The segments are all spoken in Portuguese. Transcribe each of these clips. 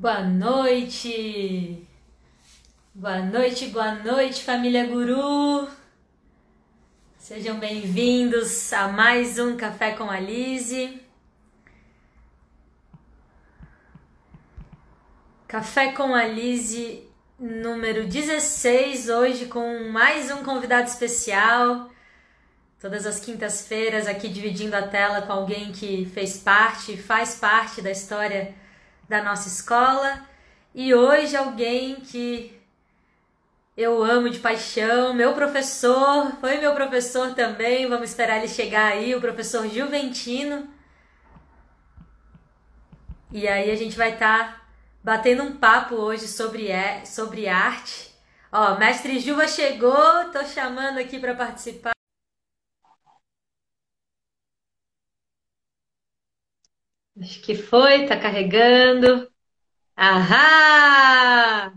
Boa noite! Boa noite, boa noite, família Guru! Sejam bem-vindos a mais um Café com a Lise. Café com a Lise número 16, hoje com mais um convidado especial. Todas as quintas-feiras aqui dividindo a tela com alguém que fez parte, faz parte da história da nossa escola. E hoje alguém que eu amo de paixão, meu professor, foi meu professor também, vamos esperar ele chegar aí, o professor Juventino. E aí a gente vai estar tá batendo um papo hoje sobre, sobre arte. Ó, mestre Juva chegou, tô chamando aqui para participar. Acho que foi, tá carregando. Ahá!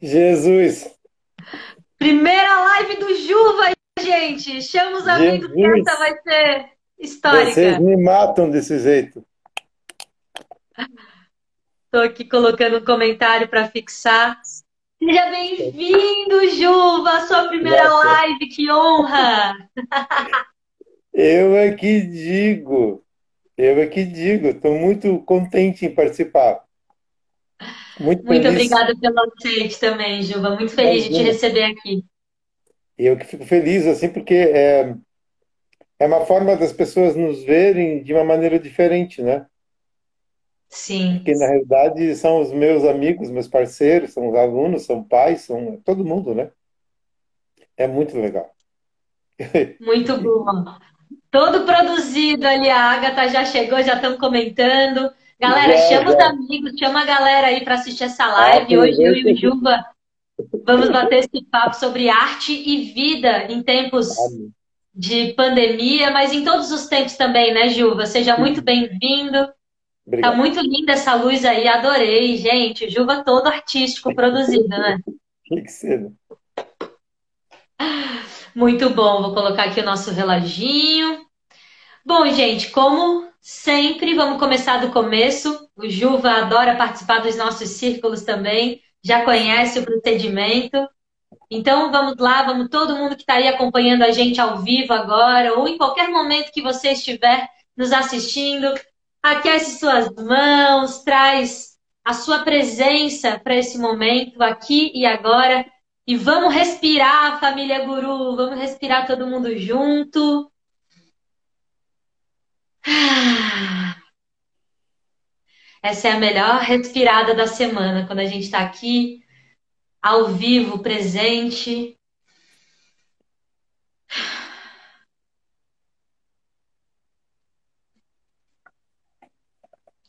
Jesus! Primeira live do Juva, gente! Chama os amigos Jesus. que essa vai ser histórica. Vocês me matam desse jeito. Estou aqui colocando um comentário para fixar. Seja bem-vindo, Juva, sua primeira Nossa. live, que honra! Eu é que digo, eu é que digo, estou muito contente em participar. Muito, muito obrigada pelo aceite também, Juba. Muito feliz de te receber aqui. Eu que fico feliz, assim, porque é, é uma forma das pessoas nos verem de uma maneira diferente, né? Sim. Porque, na realidade, são os meus amigos, meus parceiros, são os alunos, são pais, são todo mundo, né? É muito legal. Muito bom. Todo produzido ali, a Agatha já chegou, já estão comentando. Galera, já, chama já. os amigos, chama a galera aí para assistir essa live. Hoje eu e o Juba vamos bater esse papo sobre arte e vida em tempos de pandemia, mas em todos os tempos também, né, Juba? Seja muito bem-vindo. Tá muito linda essa luz aí, adorei, gente. Juba todo artístico produzido, né? Que cedo. Muito bom, vou colocar aqui o nosso reloginho. Bom, gente, como sempre, vamos começar do começo. O Juva adora participar dos nossos círculos também, já conhece o procedimento. Então vamos lá, vamos todo mundo que está aí acompanhando a gente ao vivo agora, ou em qualquer momento que você estiver nos assistindo, aquece suas mãos, traz a sua presença para esse momento aqui e agora. E vamos respirar, família Guru, vamos respirar todo mundo junto. Essa é a melhor respirada da semana, quando a gente está aqui, ao vivo, presente.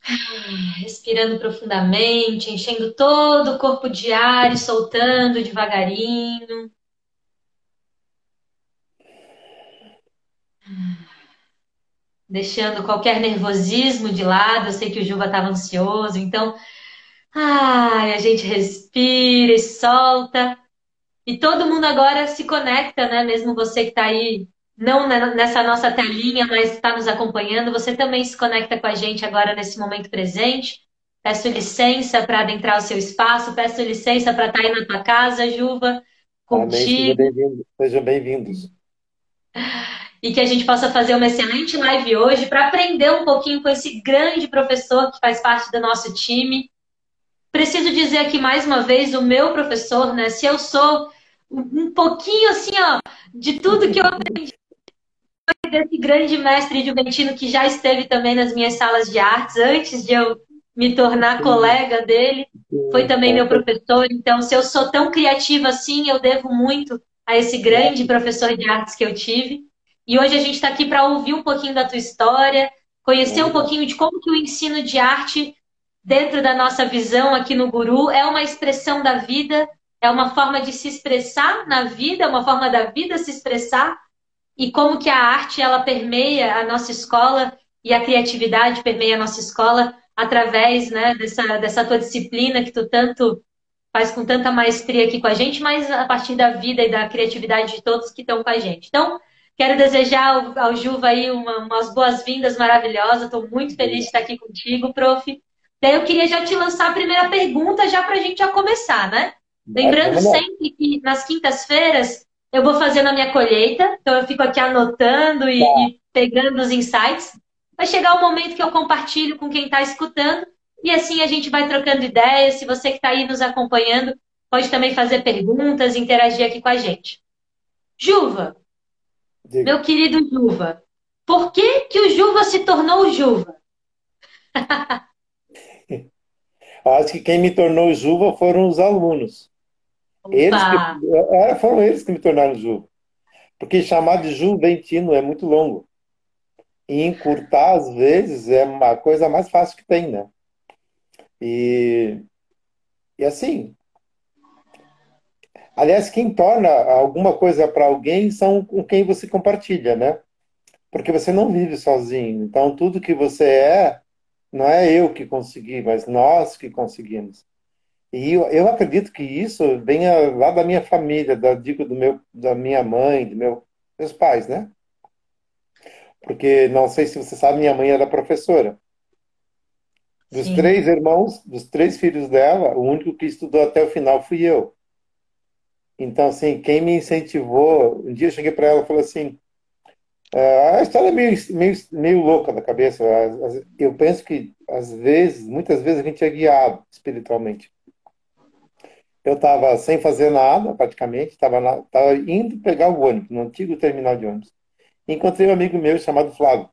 Respirando profundamente, enchendo todo o corpo de ar e soltando devagarinho. Deixando qualquer nervosismo de lado. Eu sei que o Juba estava ansioso, então ai, a gente respira e solta. E todo mundo agora se conecta, né? Mesmo você que está aí não nessa nossa telinha, mas está nos acompanhando, você também se conecta com a gente agora nesse momento presente. Peço licença para adentrar o seu espaço, peço licença para estar tá aí na tua casa, Juva, contigo. Amém. Sejam bem-vindos. E que a gente possa fazer uma excelente live hoje para aprender um pouquinho com esse grande professor que faz parte do nosso time. Preciso dizer aqui mais uma vez, o meu professor, né? Se eu sou um pouquinho assim, ó, de tudo que eu aprendi desse grande mestre juventino que já esteve também nas minhas salas de artes antes de eu me tornar colega dele. Foi também meu professor. Então, se eu sou tão criativa assim, eu devo muito a esse grande professor de artes que eu tive. E hoje a gente está aqui para ouvir um pouquinho da tua história, conhecer um pouquinho de como que o ensino de arte, dentro da nossa visão aqui no Guru, é uma expressão da vida, é uma forma de se expressar na vida, é uma forma da vida se expressar e como que a arte ela permeia a nossa escola e a criatividade permeia a nossa escola através né, dessa, dessa tua disciplina que tu tanto faz com tanta maestria aqui com a gente, mas a partir da vida e da criatividade de todos que estão com a gente. Então, Quero desejar ao, ao Juva aí uma, umas boas-vindas maravilhosas. Estou muito feliz de estar aqui contigo, prof. Daí eu queria já te lançar a primeira pergunta, já para a gente já começar, né? Lembrando sempre que nas quintas-feiras eu vou fazendo a minha colheita, então eu fico aqui anotando e, tá. e pegando os insights. Vai chegar o momento que eu compartilho com quem está escutando e assim a gente vai trocando ideias. Se você que está aí nos acompanhando pode também fazer perguntas, interagir aqui com a gente. Juva, Diga. Meu querido Juva, por que, que o Juva se tornou Juva? Acho que quem me tornou Juva foram os alunos. Eles que, é, foram eles que me tornaram Juva. Porque chamar de Juventino é muito longo. E encurtar, às vezes, é uma coisa mais fácil que tem, né? E, e assim, Aliás, quem torna alguma coisa para alguém são com quem você compartilha, né? Porque você não vive sozinho. Então, tudo que você é, não é eu que consegui, mas nós que conseguimos. E eu, eu acredito que isso venha lá da minha família, da, digo, do meu, da minha mãe, dos meu, meus pais, né? Porque, não sei se você sabe, minha mãe era professora. Dos Sim. três irmãos, dos três filhos dela, o único que estudou até o final fui eu. Então, assim, quem me incentivou, um dia eu cheguei para ela e falei assim, ah, a história é meio, meio, meio louca da cabeça. Eu penso que, às vezes, muitas vezes a gente é guiado espiritualmente. Eu estava sem fazer nada, praticamente, estava indo pegar o ônibus, no antigo terminal de ônibus. Encontrei um amigo meu chamado Flávio.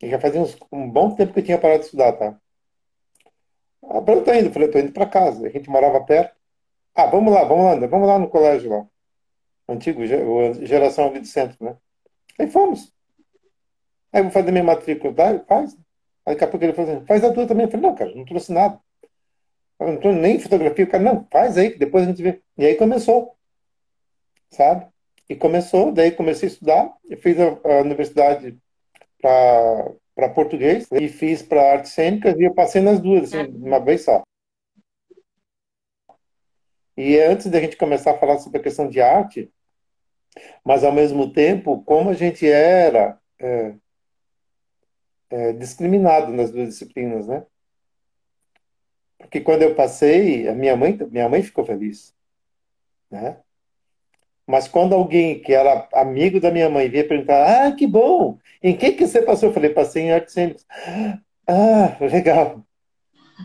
E já fazia uns, um bom tempo que eu tinha parado de estudar, tá? Ah, para eu tô indo, falei, tô indo para casa. A gente morava perto. Ah, vamos lá, vamos lá, vamos lá no colégio lá. Antigo, geração ali do centro, né? Aí fomos. Aí eu vou fazer minha matrícula, faz. Aí daqui a pouco ele falou assim, faz a tua também. Eu falei, não, cara, não trouxe nada. Eu não trouxe nem fotografia. O cara, não, faz aí, que depois a gente vê. E aí começou, sabe? E começou, daí comecei a estudar. Eu fiz a, a universidade para português e fiz para artes cênicas e eu passei nas duas, assim, uma vez só. E antes da gente começar a falar sobre a questão de arte, mas ao mesmo tempo, como a gente era é, é, discriminado nas duas disciplinas, né? Porque quando eu passei, a minha mãe, minha mãe ficou feliz, né? Mas quando alguém que era amigo da minha mãe vinha perguntar, ah, que bom, em que que você passou? Eu falei, passei em artes cênicas. Ah, legal.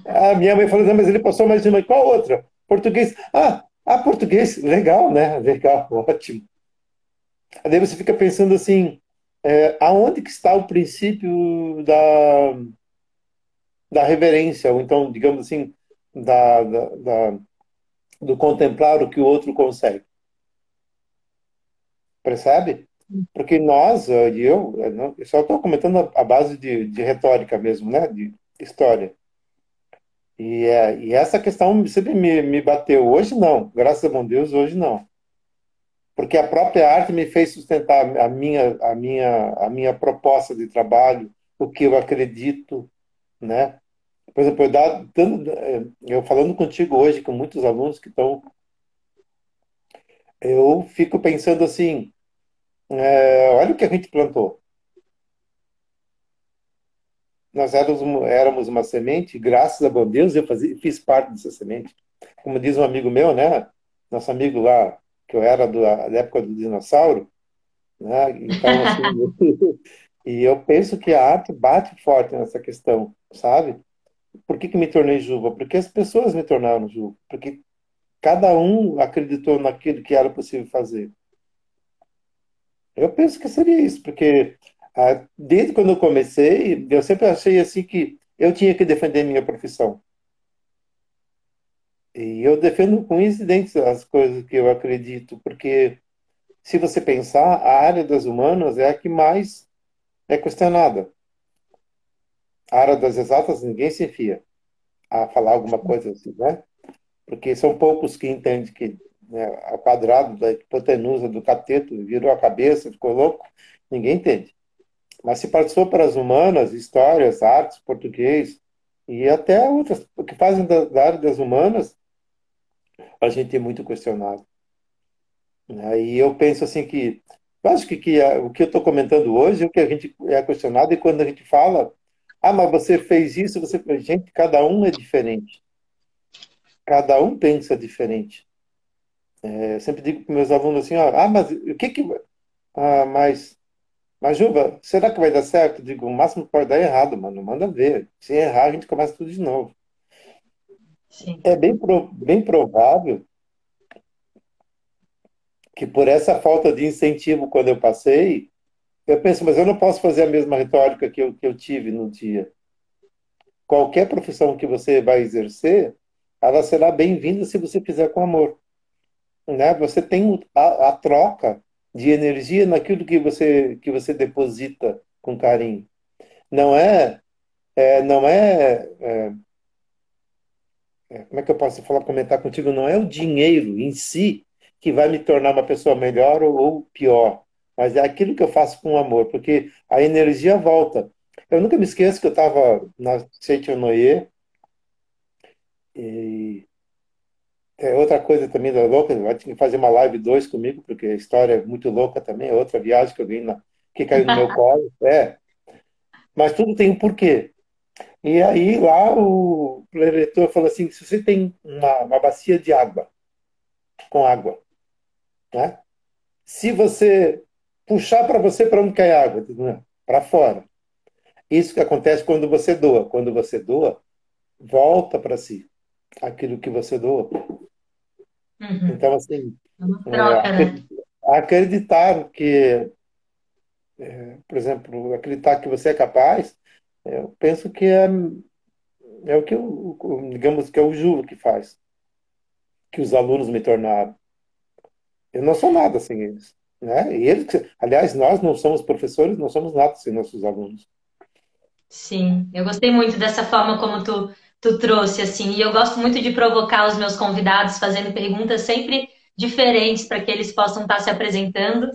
A minha mãe falou, não, mas ele passou mais de uma. Qual outra? Português. Ah, ah, português. Legal, né? Legal, ótimo. Daí você fica pensando assim, é, aonde que está o princípio da, da reverência, ou então, digamos assim, da, da, da do contemplar o que o outro consegue. Percebe? Porque nós, e eu, eu só estou comentando a base de, de retórica mesmo, né? De história. E, é, e essa questão sempre me, me bateu. Hoje não, graças a bom Deus, hoje não. Porque a própria arte me fez sustentar a minha, a minha, a minha proposta de trabalho, o que eu acredito, né? Por exemplo, eu, eu falando contigo hoje, com muitos alunos que estão. Eu fico pensando assim: é, olha o que a gente plantou nós éramos, uma semente, graças a bom Deus eu fazia, fiz parte dessa semente. Como diz um amigo meu, né? Nosso amigo lá, que eu era do, da época do dinossauro, né? Então, assim, e eu penso que a arte bate forte nessa questão, sabe? Por que, que me tornei Juva? Porque as pessoas me tornaram Juva. Porque cada um acreditou naquilo que era possível fazer. Eu penso que seria isso, porque desde quando eu comecei, eu sempre achei assim que eu tinha que defender minha profissão. E eu defendo com incidentes as coisas que eu acredito, porque se você pensar, a área das humanas é a que mais é questionada. A área das exatas ninguém se enfia a falar alguma coisa assim, né? Porque são poucos que entendem que né, quadrado da hipotenusa do cateto virou a cabeça, ficou louco, ninguém entende. Mas se passou para as humanas, histórias, artes, português e até outras que fazem da, da área das humanas, a gente é muito questionado. Né? E eu penso assim que Eu acho que, que o que eu estou comentando hoje é o que a gente é questionado e quando a gente fala, ah, mas você fez isso, você fez. Gente, cada um é diferente. Cada um pensa diferente. É, sempre digo para meus alunos assim, ó, ah, mas o que que. Ah, mas. Mas, Juba, será que vai dar certo? Digo, o máximo pode dar errado, mano. Manda ver. Se errar, a gente começa tudo de novo. Sim. É bem, bem provável que por essa falta de incentivo quando eu passei, eu penso, mas eu não posso fazer a mesma retórica que eu, que eu tive no dia. Qualquer profissão que você vai exercer, ela será bem-vinda se você fizer com amor. Né? Você tem a, a, troca de energia naquilo que você, que você deposita com carinho. Não é, é não é, é, é como é que eu posso falar, comentar contigo? Não é o dinheiro em si que vai me tornar uma pessoa melhor ou, ou pior, mas é aquilo que eu faço com amor, porque a energia volta. Eu nunca me esqueço que eu estava na Seitonoye e é outra coisa também da louca, vai ter que fazer uma live 2 comigo, porque a história é muito louca também, é outra viagem que eu vim na, que caiu no meu colo, é. Mas tudo tem um porquê. E aí lá o diretor falou assim, se você tem uma, uma bacia de água, com água, né? Se você puxar para você, para onde cai a água? Para fora. Isso que acontece quando você doa. Quando você doa, volta para si aquilo que você doa. Uhum. Então, assim, é troca, é, né? acreditar que, é, por exemplo, acreditar que você é capaz, eu penso que é, é o que, eu, digamos, que é o Juvo que faz, que os alunos me tornaram. Eu não sou nada sem eles. Né? E eles, aliás, nós não somos professores, não somos nada sem nossos alunos. Sim, eu gostei muito dessa forma como tu, tu trouxe, assim, e eu gosto muito de provocar os meus convidados fazendo perguntas sempre diferentes para que eles possam estar se apresentando.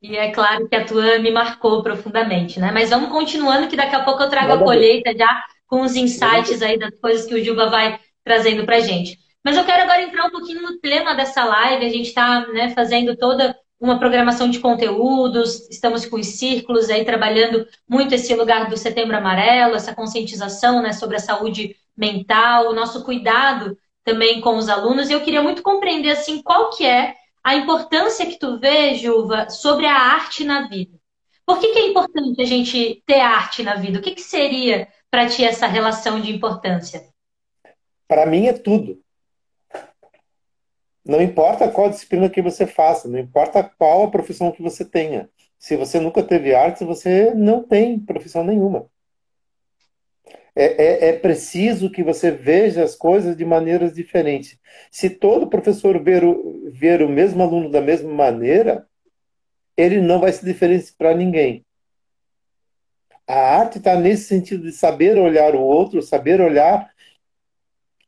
E é claro que a tua me marcou profundamente, né? Mas vamos continuando, que daqui a pouco eu trago a colheita já com os insights aí das coisas que o Juba vai trazendo para gente. Mas eu quero agora entrar um pouquinho no tema dessa live. A gente está né, fazendo toda uma programação de conteúdos, estamos com os círculos aí trabalhando muito esse lugar do Setembro Amarelo, essa conscientização né, sobre a saúde mental, o nosso cuidado também com os alunos. E eu queria muito compreender assim qual que é a importância que tu vê, Juva, sobre a arte na vida. Por que, que é importante a gente ter arte na vida? O que, que seria para ti essa relação de importância? Para mim é tudo. Não importa qual disciplina que você faça, não importa qual a profissão que você tenha. Se você nunca teve arte, você não tem profissão nenhuma. É, é, é, preciso que você veja as coisas de maneiras diferentes. Se todo professor ver o, ver o mesmo aluno da mesma maneira, ele não vai se diferenciar para ninguém. A arte está nesse sentido de saber olhar o outro, saber olhar.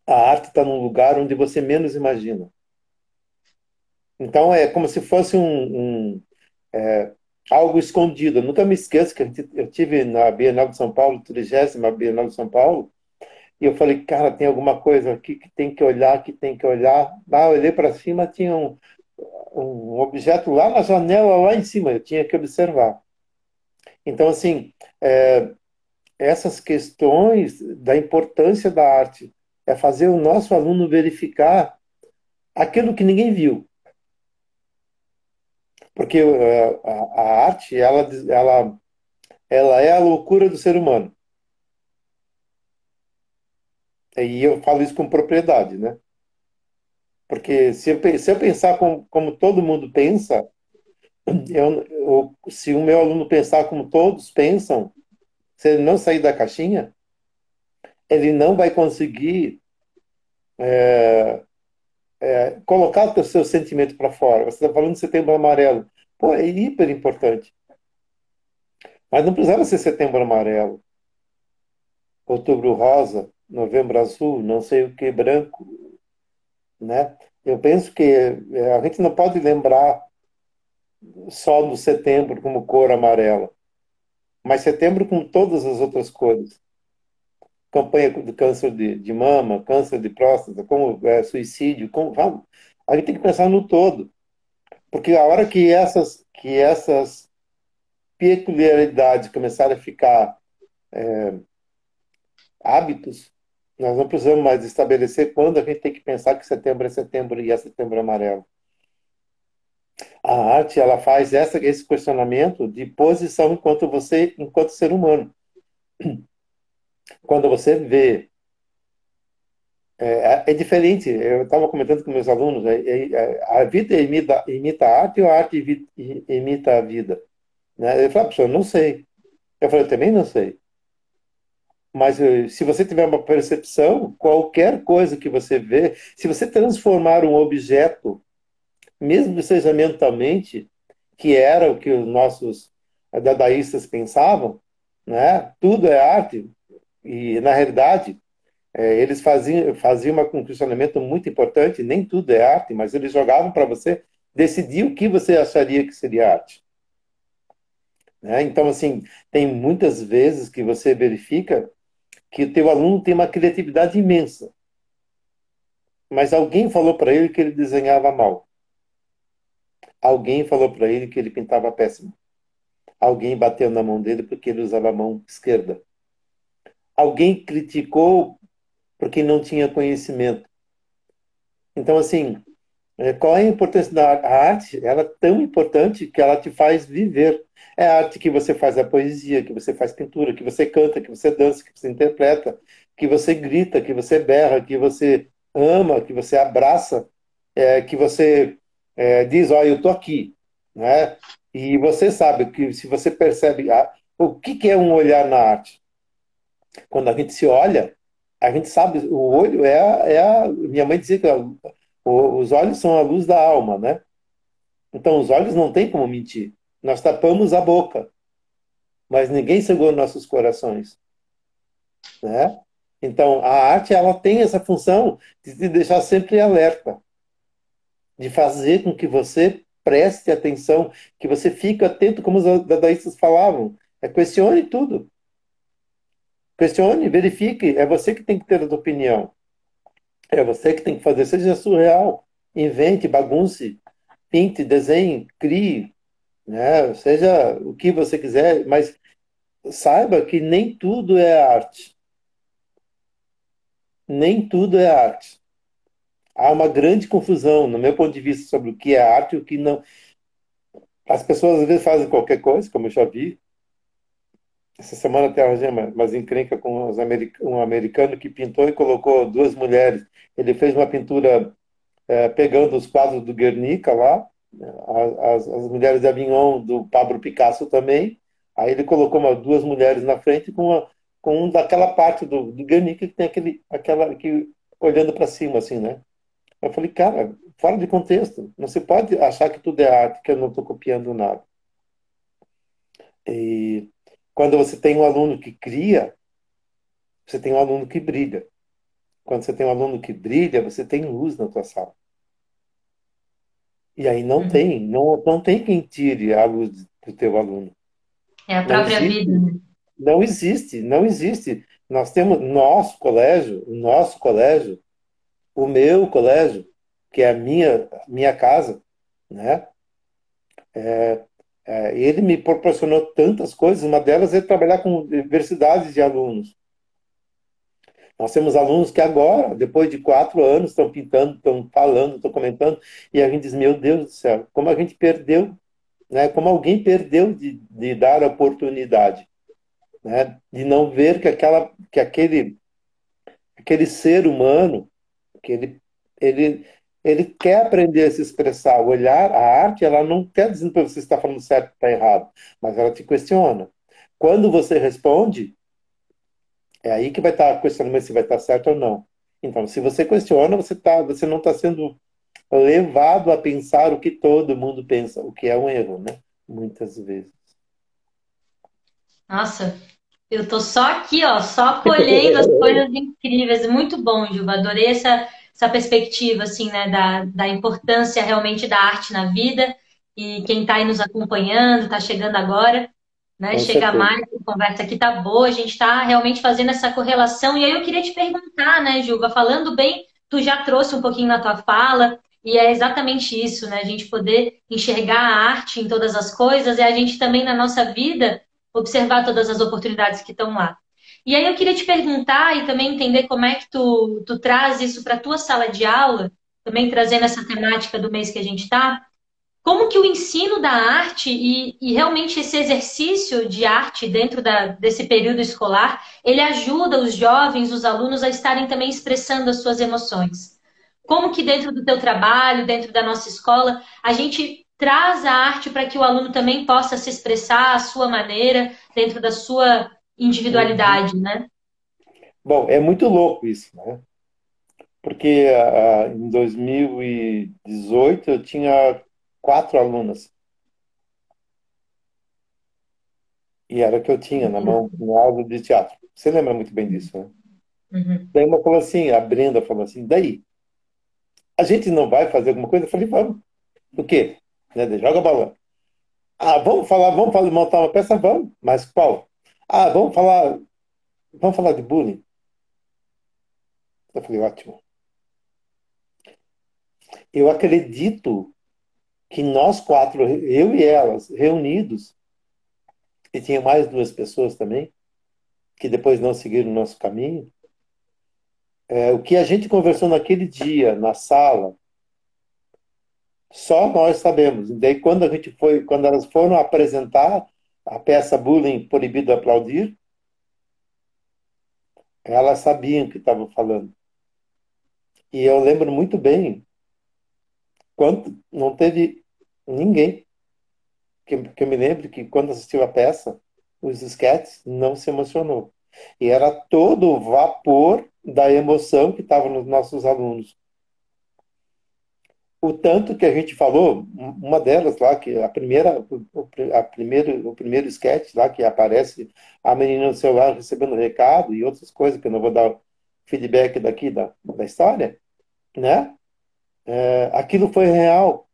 A arte está num lugar onde você menos imagina. Então é como se fosse um, um é, algo escondido. Eu nunca me esqueço que eu tive na Bienal de São Paulo, 30 Bienal de São Paulo, e eu falei, cara, tem alguma coisa aqui que tem que olhar, que tem que olhar. Ah, olhei para cima, tinha um, um objeto lá na janela, lá em cima, eu tinha que observar. Então, assim, é, essas questões da importância da arte é fazer o nosso aluno verificar aquilo que ninguém viu. Porque a, a, arte, ela, ela, ela é a loucura do ser humano. E eu falo isso com propriedade, né? Porque se eu, se eu pensar como, como todo mundo pensa, eu, eu, se o meu aluno pensar como todos pensam, se ele não sair da caixinha, ele não vai conseguir é, é, colocar o seu sentimento para fora. Você está falando de setembro amarelo. Pô, é hiper importante. Mas não precisava ser setembro amarelo. Outubro rosa, novembro azul, não sei o que, branco. Né? Eu penso que é, a gente não pode lembrar só do setembro como cor amarela, mas setembro com todas as outras cores campanha do câncer de, de mama, câncer de próstata, como é, suicídio, como, a gente tem que pensar no todo. Porque a hora que essas, que essas peculiaridades começarem a ficar é, hábitos, nós não precisamos mais estabelecer quando a gente tem que pensar que setembro é setembro e é setembro amarelo. A arte ela faz essa, esse questionamento de posição enquanto você, enquanto ser humano. Quando você vê é, é, é diferente. Eu estava comentando com meus alunos, é, é, é, a vida imita, imita a arte ou a arte imita a vida? Né? Ele falou, professor, não sei. Eu falei, eu também não sei. Mas eh, se você tiver uma percepção, qualquer coisa que você vê, se você transformar um objeto, mesmo que seja mentalmente, que era o que os nossos dadaístas pensavam, né? tudo é arte, e na realidade é, eles faziam, faziam um questionamento muito importante, nem tudo é arte, mas eles jogavam para você decidir o que você acharia que seria arte. Né? Então, assim, tem muitas vezes que você verifica que o teu aluno tem uma criatividade imensa, mas alguém falou para ele que ele desenhava mal. Alguém falou para ele que ele pintava péssimo. Alguém bateu na mão dele porque ele usava a mão esquerda. Alguém criticou porque não tinha conhecimento. Então, assim, é, qual é a importância da arte? Ela é tão importante que ela te faz viver. É a arte que você faz a poesia, que você faz pintura, que você canta, que você dança, que você interpreta, que você grita, que você berra, que você ama, que você abraça, é, que você é, diz, olha, eu tô aqui, né? E você sabe que se você percebe a, o que, que é um olhar na arte, quando a gente se olha, a gente sabe, o olho é a, é a minha mãe dizia que o, os olhos são a luz da alma, né? Então os olhos não tem como mentir. Nós tapamos a boca, mas ninguém cegou nossos corações, né? Então a arte ela tem essa função de te deixar sempre alerta, de fazer com que você preste atenção, que você fique atento, como os dadaístas falavam, é questione tudo. Questione, verifique. É você que tem que ter a tua opinião. É você que tem que fazer. Seja surreal. Invente, bagunce, pinte, desenhe, crie. Né? Seja o que você quiser, mas saiba que nem tudo é arte. Nem tudo é arte. Há uma grande confusão, no meu ponto de vista, sobre o que é arte e o que não. As pessoas às vezes fazem qualquer coisa, como eu já vi, essa semana até arranjei umas encrenca com um americano que pintou e colocou duas mulheres. Ele fez uma pintura é, pegando os quadros do Guernica lá, as, as mulheres de Avignon do Pablo Picasso também. Aí ele colocou uma, duas mulheres na frente com, uma, com um daquela parte do, do Guernica que tem aquele, aquela que olhando para cima assim, né? Eu falei, cara, fora de contexto. Não se pode achar que tudo é arte, que eu não estou copiando nada. E quando você tem um aluno que cria, você tem um aluno que brilha. Quando você tem um aluno que brilha, você tem luz na tua sala. E aí não uhum. tem, não, não tem quem tire a luz do teu aluno. É a própria existe, vida. Né? Não existe, não existe. Nós temos nosso colégio, o nosso colégio, o meu colégio, que é a minha, minha casa, né? É, é, ele me proporcionou tantas coisas, uma delas é trabalhar com diversidade de alunos. Nós temos alunos que agora, depois de quatro anos, estão pintando, estão falando, estão comentando, e a gente diz, meu Deus do céu, como a gente perdeu, né? como alguém perdeu de, de dar oportunidade, né? de não ver que, aquela, que aquele, aquele ser humano, que ele, ele, ele quer aprender a se expressar. O olhar, a arte, ela não quer dizer para você está falando certo ou está errado, mas ela te questiona. Quando você responde, é aí que vai estar questionando se vai estar certo ou não. Então, se você questiona, você, tá, você não está sendo levado a pensar o que todo mundo pensa, o que é um erro, né? Muitas vezes. Nossa, eu tô só aqui, ó, só colhendo as coisas incríveis. Muito bom, Juba. Adorei essa essa perspectiva, assim, né, da, da importância realmente da arte na vida. E quem está aí nos acompanhando, está chegando agora, né, chega mais, a conversa aqui tá boa, a gente está realmente fazendo essa correlação. E aí eu queria te perguntar, né, Juba, falando bem, tu já trouxe um pouquinho na tua fala, E é exatamente isso, né? A gente poder enxergar a arte em todas as coisas e a gente também na nossa vida observar todas as oportunidades que estão lá. E aí eu queria te perguntar e também entender como é que tu, tu traz isso para a tua sala de aula, também trazendo essa temática do mês que a gente está. Como que o ensino da arte e, e, realmente esse exercício de arte dentro da, desse período escolar, ele ajuda os jovens, os alunos a estarem também expressando as suas emoções? Como que dentro do teu trabalho, dentro da nossa escola, a gente traz a arte para que o aluno também possa se expressar à sua maneira, dentro da sua individualidade, né? Bom, é muito louco isso, né? Porque uh, em 2018 eu tinha quatro alunas. E era o que eu tinha na mão no aula de teatro. Você lembra muito bem disso, né? Uhum. Daí uma falou assim, a Brenda falou assim, daí, a gente não vai fazer alguma coisa? Eu falei, vamos. O quê? Né? Joga bola. Ah, vamos falar, vamos falar, montar uma peça? Vamos. Mas qual? Ah, vamos falar, vamos falar de bullying. Eu falei, ótimo. Eu acredito que nós quatro, eu e elas, reunidos, e tinha mais duas pessoas também, que depois não seguiram o nosso caminho, é, o que a gente conversou naquele dia, na sala, só nós sabemos. Daí, quando a gente foi, quando elas foram apresentar a peça Bullying Proibido Aplaudir, elas sabiam o que estavam falando. E eu lembro muito bem quando não teve ninguém que, que eu me lembro que quando assistiu a peça, os esquetes não se emocionou. E era todo o vapor da emoção que estava nos nossos alunos o tanto que a gente falou, uma delas lá, que a primeira, o, a primeiro, o primeiro sketch lá que aparece a menina no celular recebendo recado e outras coisas que eu não vou dar feedback daqui da, da história, né? É, aquilo foi real.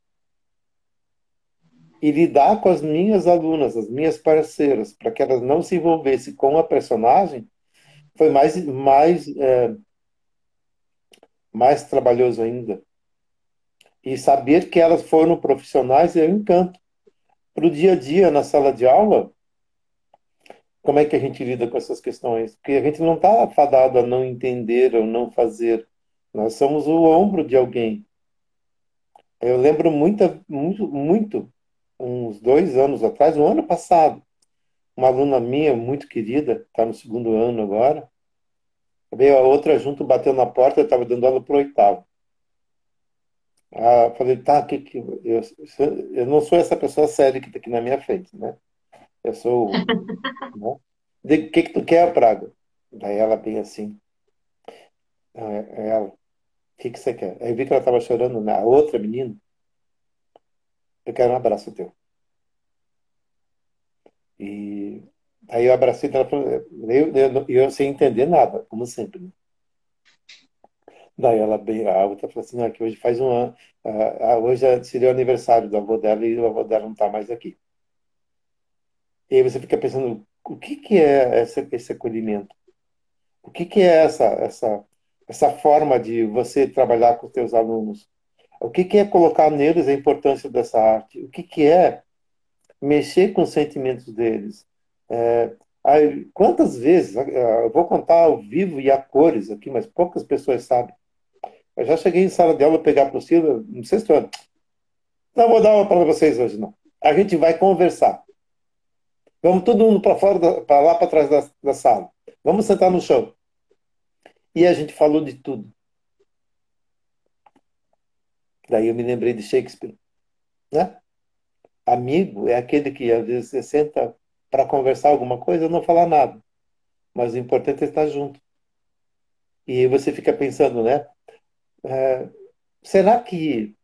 E lidar com as minhas alunas, as minhas parceiras, para que elas não se envolvessem com a personagem, foi mais, mais, é, mais trabalhoso ainda e saber que elas foram profissionais é um encanto. Para o dia a dia, na sala de aula, como é que a gente lida com essas questões? Porque a gente não está fadado a não entender ou não fazer. Nós somos o ombro de alguém. Eu lembro muito, muito, muito, uns dois anos atrás, no ano passado, uma aluna minha, muito querida, está no segundo ano agora, veio a outra junto, bateu na porta, eu estava dando aula para o oitavo. Ah, falei, tá, que, que, eu, eu não sou essa pessoa séria que está aqui na minha frente, né? Eu sou. né? O que, que tu quer, Praga? Daí ela bem assim. Ah, é, ela, o que, que você quer? Aí vi que ela estava chorando na né? outra menina. Eu quero um abraço teu. E aí eu abracei ela, eu, eu, eu, sem entender nada, como sempre. Né? Daí ela bem alta falou assim, que hoje faz um ano, uh, hoje seria o aniversário do avô dela e o avô dela não está mais aqui. E aí você fica pensando, o que, que é esse, esse acolhimento? O que, que é essa, essa, essa forma de você trabalhar com os seus alunos? O que, que é colocar neles a importância dessa arte? O que, que é mexer com os sentimentos deles? É, quantas vezes, eu vou contar ao vivo e a cores aqui, mas poucas pessoas sabem. Eu já cheguei em sala de aula pegar a apostila, não sei se estou... Não vou dar aula para vocês hoje, não. A gente vai conversar. Vamos todo mundo para fora, para lá para trás da, da sala. Vamos sentar no chão. E a gente falou de tudo. Daí eu me lembrei de Shakespeare. Né? Amigo é aquele que às vezes você senta para conversar alguma coisa não falar nada. Mas o importante é estar junto. E você fica pensando, né? É, será que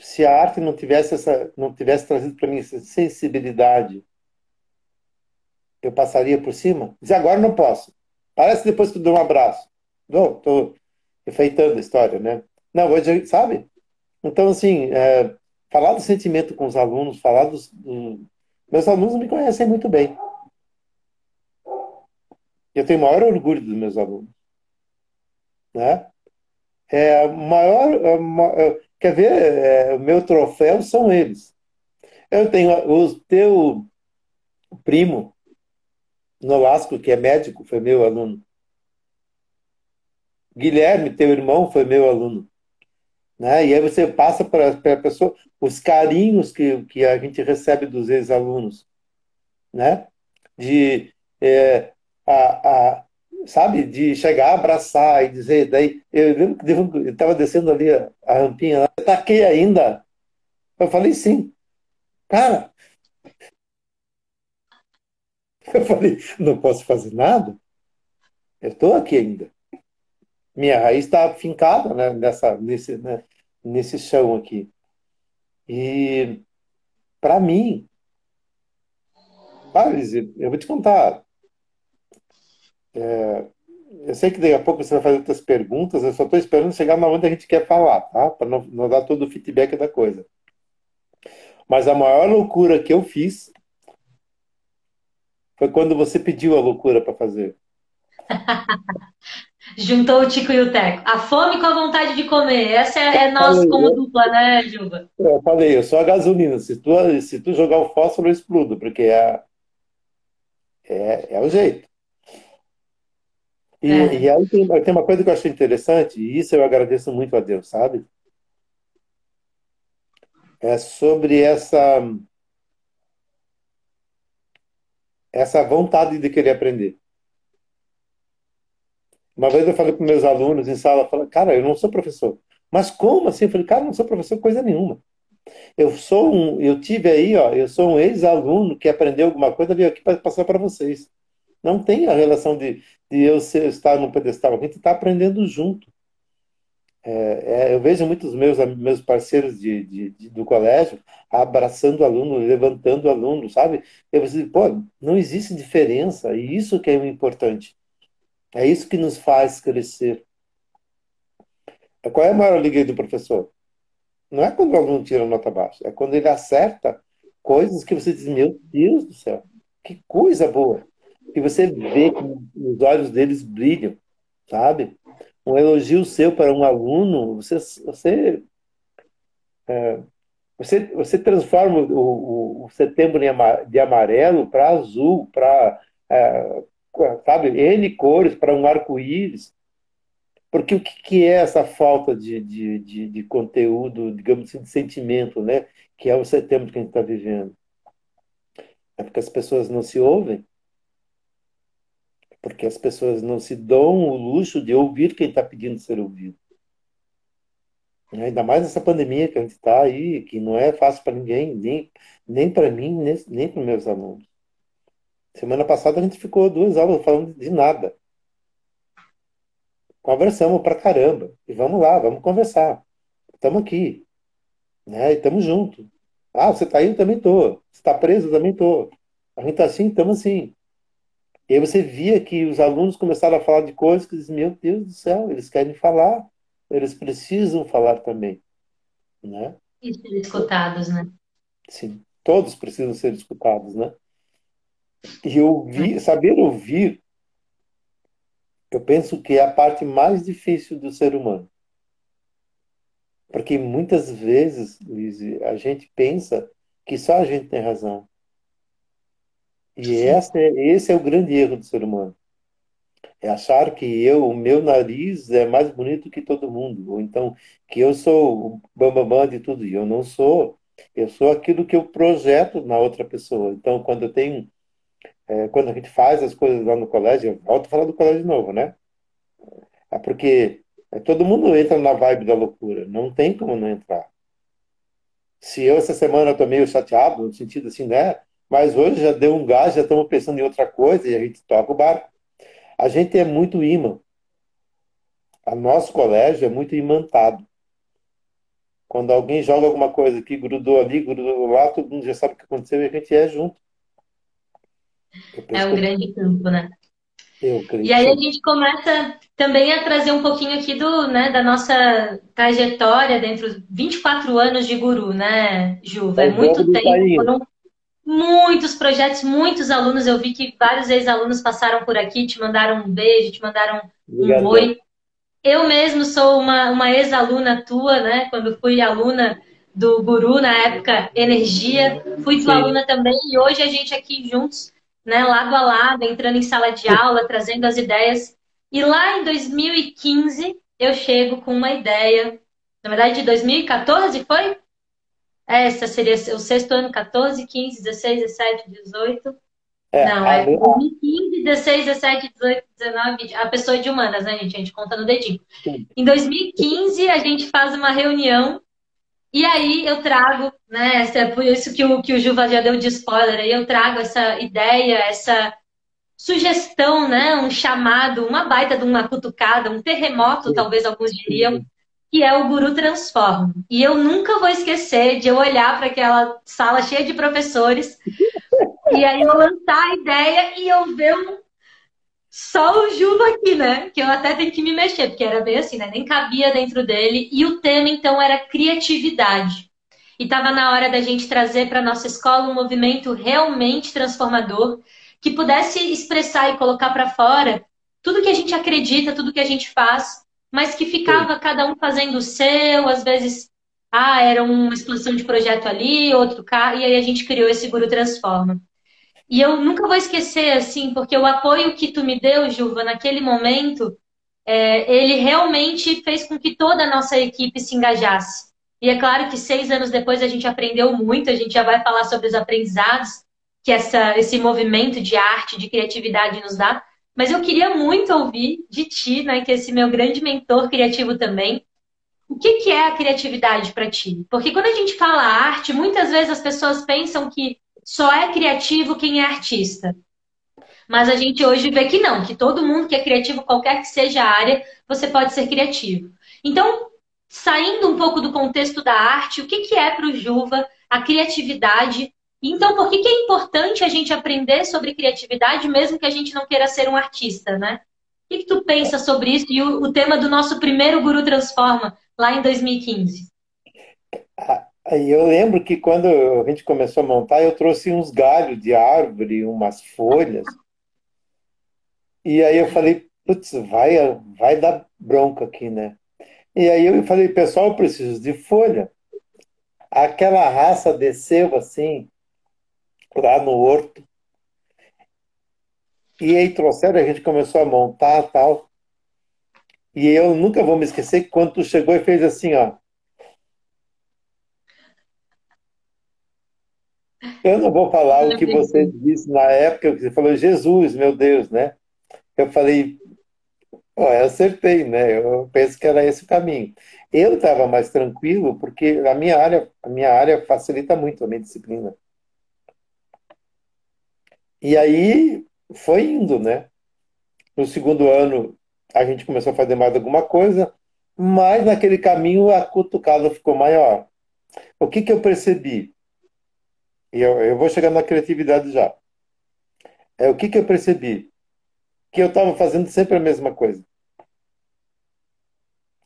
se a arte não tivesse essa, não tivesse trazido para mim essa sensibilidade, eu passaria por cima? Diz agora não posso. Parece depois que eu dou um abraço. Não, estou enfeitando a história, né? Não, hoje, sabe? Então, assim, é, falar do sentimento com os alunos, falar dos. Do... Meus alunos me conhecem muito bem. Eu tenho o maior orgulho dos meus alunos. Né? É maior, maior quer ver, é, o meu troféu são eles. Eu tenho o teu primo Nolasco, que é médico, foi meu aluno. Guilherme, teu irmão, foi meu aluno. Né? E aí você passa para a pessoa os carinhos que, que a gente recebe dos ex-alunos. Né? De, é, a, a, sabe, de chegar, abraçar e dizer. Daí, eu lembro que estava descendo ali a, a rampinha, eu taquei ainda. Eu falei sim. Cara, eu falei, não posso fazer nada? Eu estou aqui ainda minha raiz está fincada né, nessa, nesse, né, nesse chão aqui. E, para mim, eu vou te contar. É, eu sei que daqui a pouco você vai fazer outras perguntas, eu só estou esperando chegar na onde a gente quer falar, tá? Para não, não dar todo o feedback da coisa. Mas a maior loucura que eu fiz foi quando você pediu a loucura para fazer. Juntou o Tico e o Teco. A fome com a vontade de comer. Essa é, é nós falei, como dupla, né, Juba? Eu falei, eu sou a gasolina. Se tu, se tu jogar o fósforo, eu explodo, porque é, é, é o jeito. E, é. e aí tem, tem uma coisa que eu achei interessante, e isso eu agradeço muito a Deus, sabe? É sobre essa essa vontade de querer aprender. Uma vez eu falei para meus alunos em sala, falei, cara, eu não sou professor. Mas como assim? Eu falei, cara, eu não sou professor coisa nenhuma. Eu sou um, eu tive aí, ó, eu sou um ex-aluno que aprendeu alguma coisa, veio aqui para passar para vocês. Não tem a relação de, de eu ser, estar no pedestal, a gente está aprendendo junto. É, é, eu vejo muitos meus meus parceiros de, de, de, do colégio abraçando aluno, levantando aluno, sabe? Eu pensei, pô, não existe diferença, e isso que é importante. É isso que nos faz crescer. Qual é a maior alegria do professor? Não é quando o aluno tira nota baixa, é quando ele acerta coisas que você diz, meu Deus do céu, que coisa boa. E você vê que os olhos deles brilham, sabe? Um elogio seu para um aluno, você, você, é, você, você transforma o, o, o setembro de amarelo para azul, para é, sabe, N cores para um arco-íris. Porque o que, é essa falta de, de, de, de, conteúdo, digamos assim, de sentimento, né? Que é o setembro que a gente está vivendo. É porque as pessoas não se ouvem, porque as pessoas não se dão o luxo de ouvir quem está pedindo ser ouvido. Ainda mais nessa pandemia que a gente está aí, que não é fácil para ninguém, nem, nem para mim, nem, nem para meus alunos. Semana passada a gente ficou duas aulas falando de nada. Conversamos pra caramba. E vamos lá, vamos conversar. Estamos aqui. Né? E estamos juntos. Ah, você está aí? Eu também estou. Você está preso? Eu também estou. A gente está assim? Estamos assim. E aí você via que os alunos começaram a falar de coisas que diziam, meu Deus do céu, eles querem falar. Eles precisam falar também. Né? E ser escutados, né? Sim, todos precisam ser escutados, né? E ouvir, saber ouvir, eu penso que é a parte mais difícil do ser humano. Porque muitas vezes, Luiz, a gente pensa que só a gente tem razão. E esse é, esse é o grande erro do ser humano. É achar que eu, o meu nariz é mais bonito que todo mundo. Ou então que eu sou o bambambam de tudo. E eu não sou. Eu sou aquilo que eu projeto na outra pessoa. Então, quando eu tenho é, quando a gente faz as coisas lá no colégio, volto a falar do colégio novo, né? É porque é, todo mundo entra na vibe da loucura, não tem como não entrar. Se eu essa semana estou meio chateado, no sentido assim, né? Mas hoje já deu um gás, já estamos pensando em outra coisa e a gente toca o barco. A gente é muito imã. A nosso colégio é muito imantado. Quando alguém joga alguma coisa que grudou ali, grudou lá, todo mundo já sabe o que aconteceu e a gente é junto. É um grande campo, né? E aí a gente começa também a trazer um pouquinho aqui do, né, da nossa trajetória dentro dos 24 anos de guru, né, Juva? É, é muito tempo, foram muitos projetos, muitos alunos. Eu vi que vários ex-alunos passaram por aqui, te mandaram um beijo, te mandaram um oi. Eu mesmo sou uma, uma ex-aluna tua, né? Quando fui aluna do Guru, na época, Energia. Fui tua Sim. aluna também e hoje a gente aqui juntos, né? Lado a lado, entrando em sala de aula, trazendo as ideias. E lá em 2015, eu chego com uma ideia. Na verdade, de 2014 foi? Essa seria o sexto ano, 14, 15, 16, 17, 18. É, não, é 2015, 16, 17, 18, 19, a pessoa de humanas, né, gente? A gente conta no dedinho. Sim. Em 2015, a gente faz uma reunião e aí eu trago, né? Essa, é por isso que o, que o Juva já deu de spoiler, aí eu trago essa ideia, essa sugestão, né? Um chamado, uma baita de uma cutucada, um terremoto, Sim. talvez alguns diriam, que é o Guru Transforma. E eu nunca vou esquecer de eu olhar para aquela sala cheia de professores e aí eu lançar a ideia e eu ver um... só o Juba aqui, né? Que eu até tenho que me mexer, porque era bem assim, né? Nem cabia dentro dele. E o tema, então, era criatividade. E estava na hora da gente trazer para nossa escola um movimento realmente transformador que pudesse expressar e colocar para fora tudo que a gente acredita, tudo que a gente faz, mas que ficava cada um fazendo o seu, às vezes, ah, era uma expansão de projeto ali, outro cá, e aí a gente criou esse Guru Transforma. E eu nunca vou esquecer, assim, porque o apoio que tu me deu, Juva, naquele momento, é, ele realmente fez com que toda a nossa equipe se engajasse. E é claro que seis anos depois a gente aprendeu muito, a gente já vai falar sobre os aprendizados que essa, esse movimento de arte, de criatividade nos dá. Mas eu queria muito ouvir de ti, né, que esse meu grande mentor criativo também, o que, que é a criatividade para ti? Porque quando a gente fala arte, muitas vezes as pessoas pensam que só é criativo quem é artista. Mas a gente hoje vê que não, que todo mundo que é criativo, qualquer que seja a área, você pode ser criativo. Então, saindo um pouco do contexto da arte, o que, que é para o Juva a criatividade? Então, por que, que é importante a gente aprender sobre criatividade, mesmo que a gente não queira ser um artista, né? O que, que tu pensa sobre isso e o, o tema do nosso primeiro Guru Transforma, lá em 2015? Aí eu lembro que quando a gente começou a montar, eu trouxe uns galhos de árvore, umas folhas. E aí eu falei, putz, vai, vai dar bronca aqui, né? E aí eu falei, pessoal, eu preciso de folha. Aquela raça desceu assim, lá no horto. E aí trouxeram, a gente começou a montar tal. E eu nunca vou me esquecer que quando tu chegou e fez assim, ó. Eu não vou falar o que você disse na época, que você falou, Jesus, meu Deus, né? Eu falei, oh, eu acertei, né? Eu penso que era esse o caminho. Eu estava mais tranquilo porque a minha área, a minha área facilita muito a minha disciplina. E aí foi indo, né? No segundo ano a gente começou a fazer mais alguma coisa, mas naquele caminho a cutucada ficou maior. O que que eu percebi? E eu, eu vou chegar na criatividade já. É o que, que eu percebi? Que eu estava fazendo sempre a mesma coisa.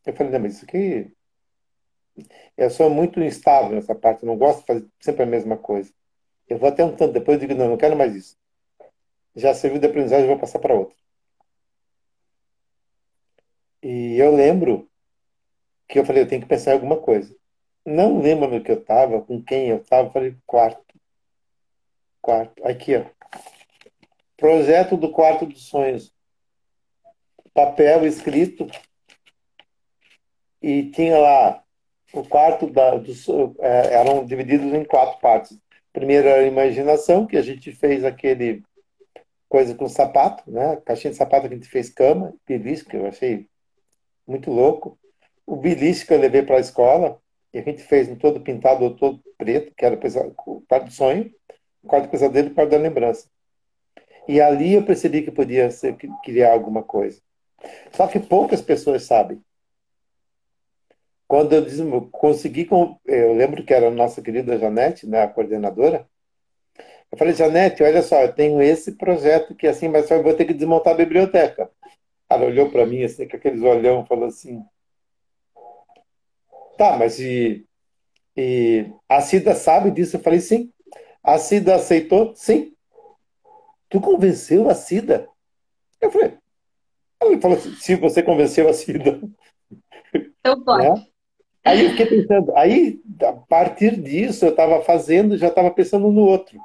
Eu falei, não, mas isso aqui. Eu sou muito instável nessa parte, eu não gosto de fazer sempre a mesma coisa. Eu vou até um tanto, depois eu digo, não, não quero mais isso. Já serviu de aprendizagem, eu vou passar para outra. E eu lembro que eu falei, eu tenho que pensar em alguma coisa. Não lembro no que eu estava, com quem eu estava, falei, quarto quarto. Aqui, ó. Projeto do quarto dos sonhos. Papel escrito. E tinha lá o quarto da, dos, é, eram divididos em quatro partes. Primeiro era a imaginação, que a gente fez aquele coisa com sapato, né? Caixinha de sapato que a gente fez cama, belisco, que eu achei muito louco. O belisco que eu levei para a escola, e a gente fez todo pintado, todo preto, que era o quarto do sonho quarto do pesadelo e quarto da lembrança. E ali eu percebi que podia ser, criar alguma coisa. Só que poucas pessoas sabem. Quando eu consegui, eu lembro que era a nossa querida Janete, né, a coordenadora. Eu falei, Janete, olha só, eu tenho esse projeto que assim, mas eu vou ter que desmontar a biblioteca. Ela olhou para mim assim, com aqueles olhão, falou assim: Tá, mas e, e a Cida sabe disso? Eu falei, sim. A Cida aceitou? Sim. Tu convenceu a Cida? Eu falei, Ele falou assim, se você convenceu a Cida. Então pode. Né? Aí eu fiquei pensando, aí a partir disso eu estava fazendo, já estava pensando no outro.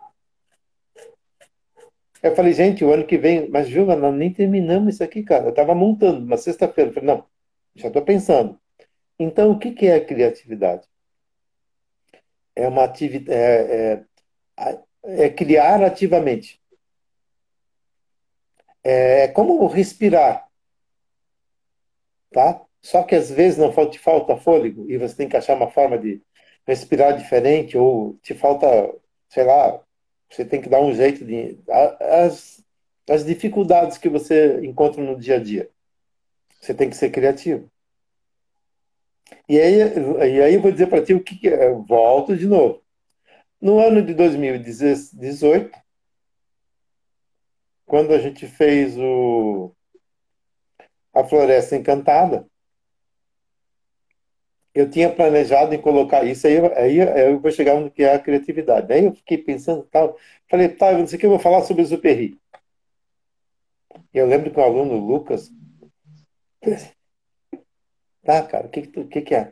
Eu falei, gente, o ano que vem, mas Vilma, nós nem terminamos isso aqui, cara. Eu estava montando uma sexta-feira. Eu falei, não, já estou pensando. Então, o que, que é a criatividade? É uma atividade. É, é, é criar ativamente. É, é como respirar. Tá? Só que às vezes não te falta fôlego e você tem que achar uma forma de respirar diferente ou te falta, sei lá, você tem que dar um jeito de as, as dificuldades que você encontra no dia a dia. Você tem que ser criativo. E aí, e aí eu vou dizer para ti o que, é. Volto de novo. No ano de 2018, quando a gente fez o, a Floresta Encantada, eu tinha planejado em colocar isso, aí, aí, aí eu vou chegar no que é a criatividade. Aí eu fiquei pensando tal, falei, tá, não sei o que, eu vou falar sobre o Superri. Eu lembro que o aluno Lucas, tá, cara, o que que, que, é?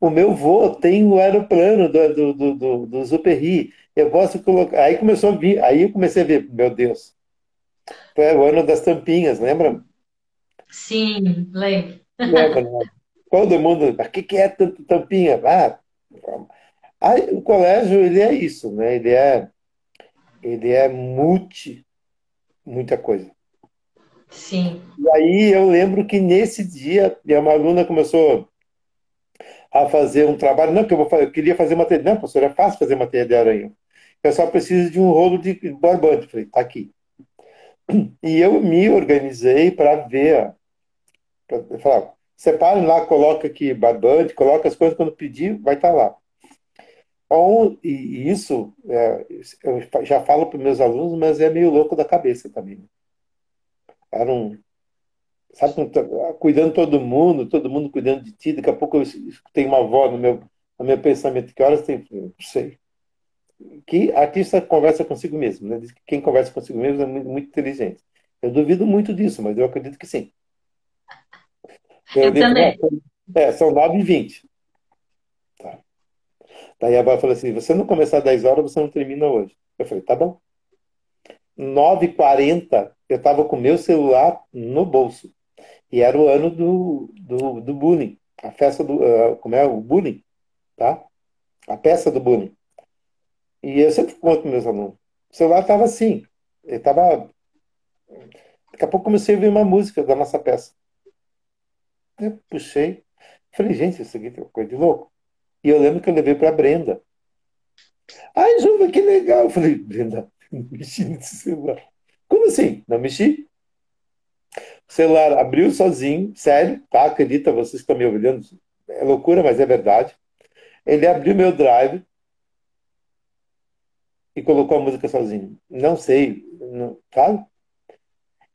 O meu vô tem o aeroplano do, do, do, do, do Superri. Eu posso colocar. Aí começou a vir, aí eu comecei a ver, meu Deus. Foi o ano das tampinhas, lembra? Sim, lembro. Lembra, né? Todo mundo, o que, que é tampinha? Ah, aí, o colégio, ele é isso, né? Ele é, ele é multi, muita coisa. Sim. E aí eu lembro que nesse dia, uma aluna começou a fazer um trabalho, não, que eu, vou fazer, eu queria fazer uma teia, não, professor, é fácil fazer uma teia de aranha. Eu só preciso de um rolo de barbante. Falei, tá aqui. E eu me organizei para ver, para falar, Separe lá, coloca aqui barbante, coloca as coisas, quando pedir, vai estar tá lá. Ou, e isso, é, eu já falo para meus alunos, mas é meio louco da cabeça também. Né? Era um, sabe, cuidando de todo mundo, todo mundo cuidando de ti, daqui a pouco eu tenho uma voz no meu, no meu pensamento, que horas tem? Não sei. Que artista conversa consigo mesmo, né? Quem conversa consigo mesmo é muito, muito inteligente. Eu duvido muito disso, mas eu acredito que sim. Eu, eu também. É, são 9 e 20. Tá. Daí a Bárbara falou assim: você não começar às 10 horas, você não termina hoje. Eu falei: tá bom. 9h40, eu estava com meu celular no bolso. E era o ano do, do, do bullying. A festa do. Uh, como é? O bullying. Tá? A peça do bullying. E eu sempre conto para meus alunos. O celular estava assim. Ele estava. Daqui a pouco comecei a ouvir uma música da nossa peça. Eu puxei. Falei, gente, isso aqui é uma coisa de louco. E eu lembro que eu levei para Brenda. Ai, Juva, que legal. Eu falei, Brenda, não mexi nesse celular. Como assim? Não mexi? O celular abriu sozinho, sério, tá? Acredita, vocês estão me ouvindo. É loucura, mas é verdade. Ele abriu meu drive e colocou a música sozinho. Não sei, não, tá?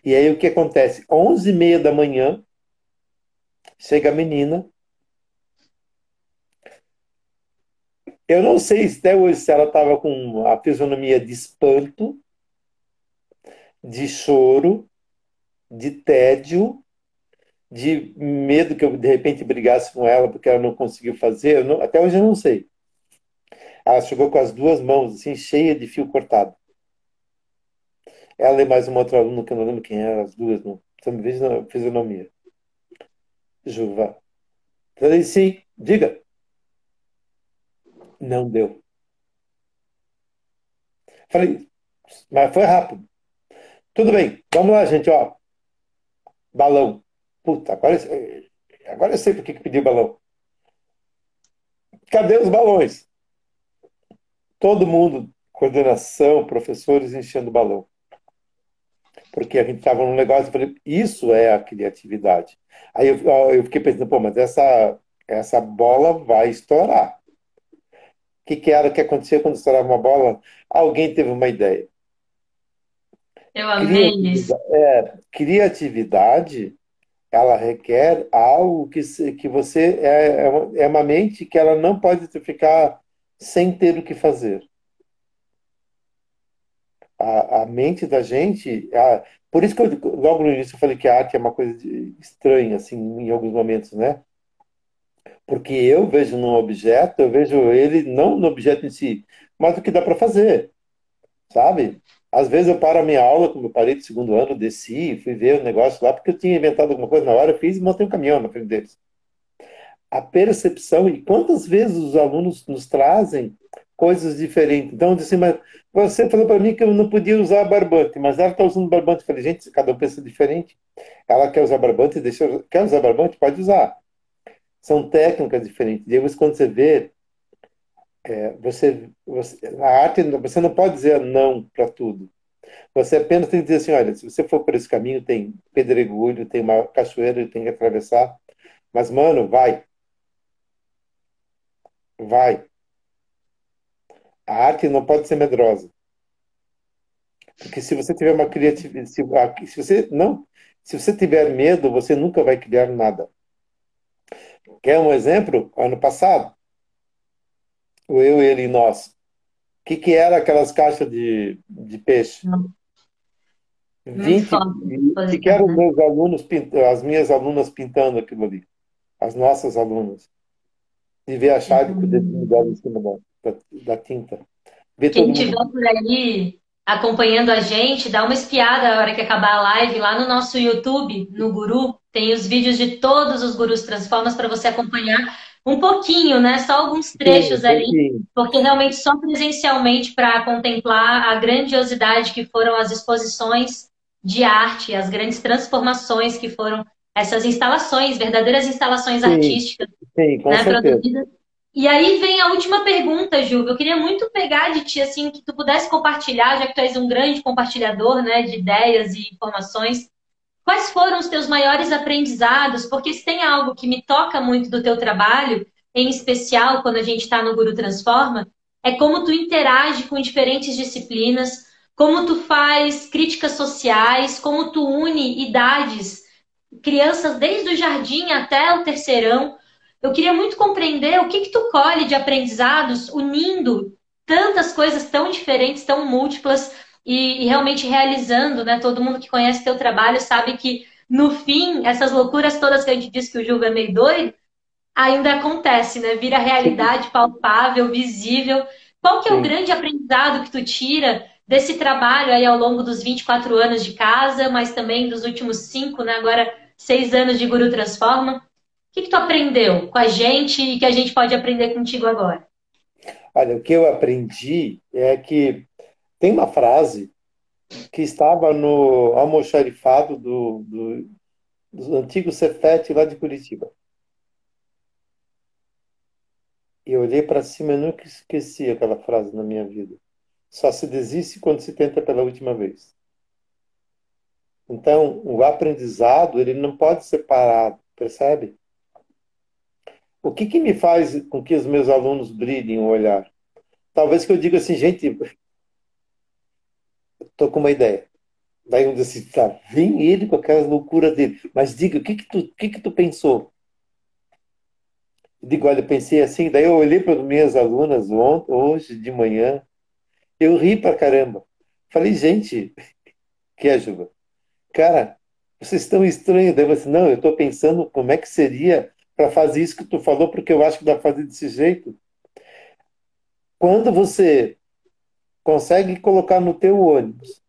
E aí o que acontece? 11 e meia da manhã, Chega a menina. Eu não sei até hoje se ela estava com a fisionomia de espanto, de choro, de tédio, de medo que eu de repente brigasse com ela porque ela não conseguiu fazer. Não, até hoje eu não sei. Ela chegou com as duas mãos assim, cheia de fio cortado. Ela e mais uma outra aluna que eu não lembro quem era, as duas, não. Só me vejo na fisionomia. Juva. Falei, sim, diga. Não deu. Falei, mas foi rápido. Tudo bem, vamos lá, gente, ó. Balão. Puta, agora, agora eu sei por que, pediu balão. Cadê os balões? Todo mundo, coordenação, professores enchendo balão porque a gente estava num negócio, eu falei, isso é a criatividade. Aí eu, eu fiquei pensando, pô, mas essa, essa bola vai estourar. O que, que era que acontecia quando estourava uma bola? Alguém teve uma ideia. Eu amei isso. É, criatividade, ela requer algo que, que você é, é é uma mente que ela não pode ficar sem ter o que fazer a, a mente da gente, a, Por isso que eu, logo no início eu falei que a arte é uma coisa estranha, assim, em alguns momentos, né? Porque eu vejo num objeto, eu vejo ele não no objeto em si, mas o que dá para fazer, sabe? Às vezes eu paro a minha aula, como eu parei de segundo ano, desci, fui ver o negócio lá, porque eu tinha inventado alguma coisa na hora, eu fiz e montei um caminhão na frente deles. A percepção, e quantas vezes os alunos nos trazem coisas diferentes. Então, assim, mas você falou para mim que eu não podia usar barbante, mas ela está usando barbante. Eu falei, gente, cada um pensa diferente. Ela quer usar barbante, deixa, quer usar barbante, pode usar. São técnicas diferentes. Depois, quando você vê, é, você, você, na arte, você não pode dizer não para tudo. Você apenas tem que dizer assim, olha, se você for por esse caminho, tem pedregulho, tem uma cachoeira, tem que atravessar. Mas, mano, vai. Vai. A arte não pode ser medrosa. Porque se você tiver uma criatividade, se, se você não, se você tiver medo, você nunca vai criar nada. Quer um exemplo? Ano passado, o eu, ele e nós. O que, que era aquelas caixas de, de peixe? Não. 20. O que, que eram os meus alunos, as minhas alunas pintando aquilo ali? As nossas alunas. E ver a chave com o dela em cima da, da, da tinta. Ver Quem estiver por aí acompanhando a gente, dá uma espiada na hora que acabar a live lá no nosso YouTube, no Guru. Tem os vídeos de todos os Gurus Transformas para você acompanhar um pouquinho, né? Só alguns trechos Sim, ali, porque realmente só presencialmente para contemplar a grandiosidade que foram as exposições de arte, as grandes transformações que foram essas instalações, verdadeiras instalações sim, artísticas, sim, né, produzidas. E aí vem a última pergunta, Ju. Eu queria muito pegar de ti, assim, que tu pudesse compartilhar, já que tu és um grande compartilhador, né, de ideias e informações. Quais foram os teus maiores aprendizados? Porque se tem algo que me toca muito do teu trabalho, em especial quando a gente está no Guru Transforma, é como tu interage com diferentes disciplinas, como tu faz críticas sociais, como tu une idades, crianças desde o jardim até o terceirão. Eu queria muito compreender o que, que tu colhe de aprendizados unindo tantas coisas tão diferentes, tão múltiplas e, e realmente realizando, né? Todo mundo que conhece teu trabalho sabe que no fim, essas loucuras todas que a gente diz que o Juva é meio doido, ainda acontece, né? Vira realidade palpável, visível. Qual que é o grande aprendizado que tu tira desse trabalho aí ao longo dos 24 anos de casa, mas também dos últimos cinco, né? Agora seis anos de Guru Transforma. O que, que tu aprendeu com a gente e que a gente pode aprender contigo agora? Olha, o que eu aprendi é que tem uma frase que estava no almoxarifado do, do, do antigo Cefete lá de Curitiba. E eu olhei para cima e nunca esqueci aquela frase na minha vida. Só se desiste quando se tenta pela última vez. Então, o aprendizado, ele não pode ser parado, percebe? O que, que me faz com que os meus alunos brilhem o olhar? Talvez que eu diga assim, gente, estou com uma ideia. Daí um assim, tá, vem ele com aquela loucura dele. Mas diga, o que que tu, que que tu pensou? Eu digo, olha, eu pensei assim. Daí eu olhei para as minhas alunas ontem, hoje de manhã, eu ri pra caramba. Falei, gente, que é, Juba? Cara, vocês estão estranhos. Daí você, não, eu estou pensando como é que seria para fazer isso que tu falou, porque eu acho que dá para fazer desse jeito. Quando você consegue colocar no teu ônibus,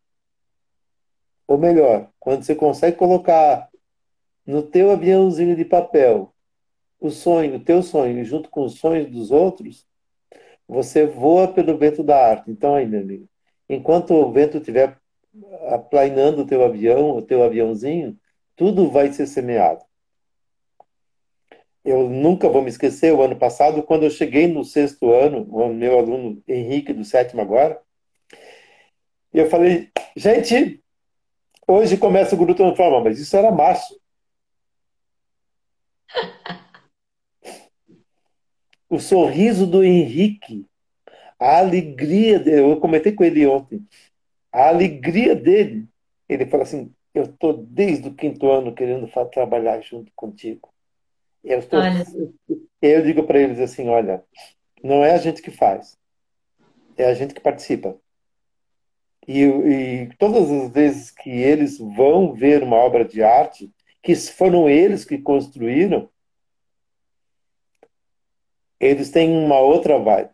ou melhor, quando você consegue colocar no teu aviãozinho de papel o sonho, o teu sonho, junto com os sonhos dos outros, você voa pelo vento da arte. Então, aí, meu amigo, enquanto o vento estiver aplainando o teu avião, o teu aviãozinho, tudo vai ser semeado. Eu nunca vou me esquecer, o ano passado, quando eu cheguei no sexto ano, o meu aluno Henrique, do sétimo agora, eu falei, gente, hoje começa o Guru Transforma, mas isso era março. o sorriso do Henrique, a alegria dele, eu comentei com ele ontem, a alegria dele, ele fala assim, eu estou desde o quinto ano querendo trabalhar junto contigo. Eu, estou, eu digo para eles assim, olha, não é a gente que faz, é a gente que participa. E, e todas as vezes que eles vão ver uma obra de arte, que foram eles que construíram, eles têm uma outra vibe.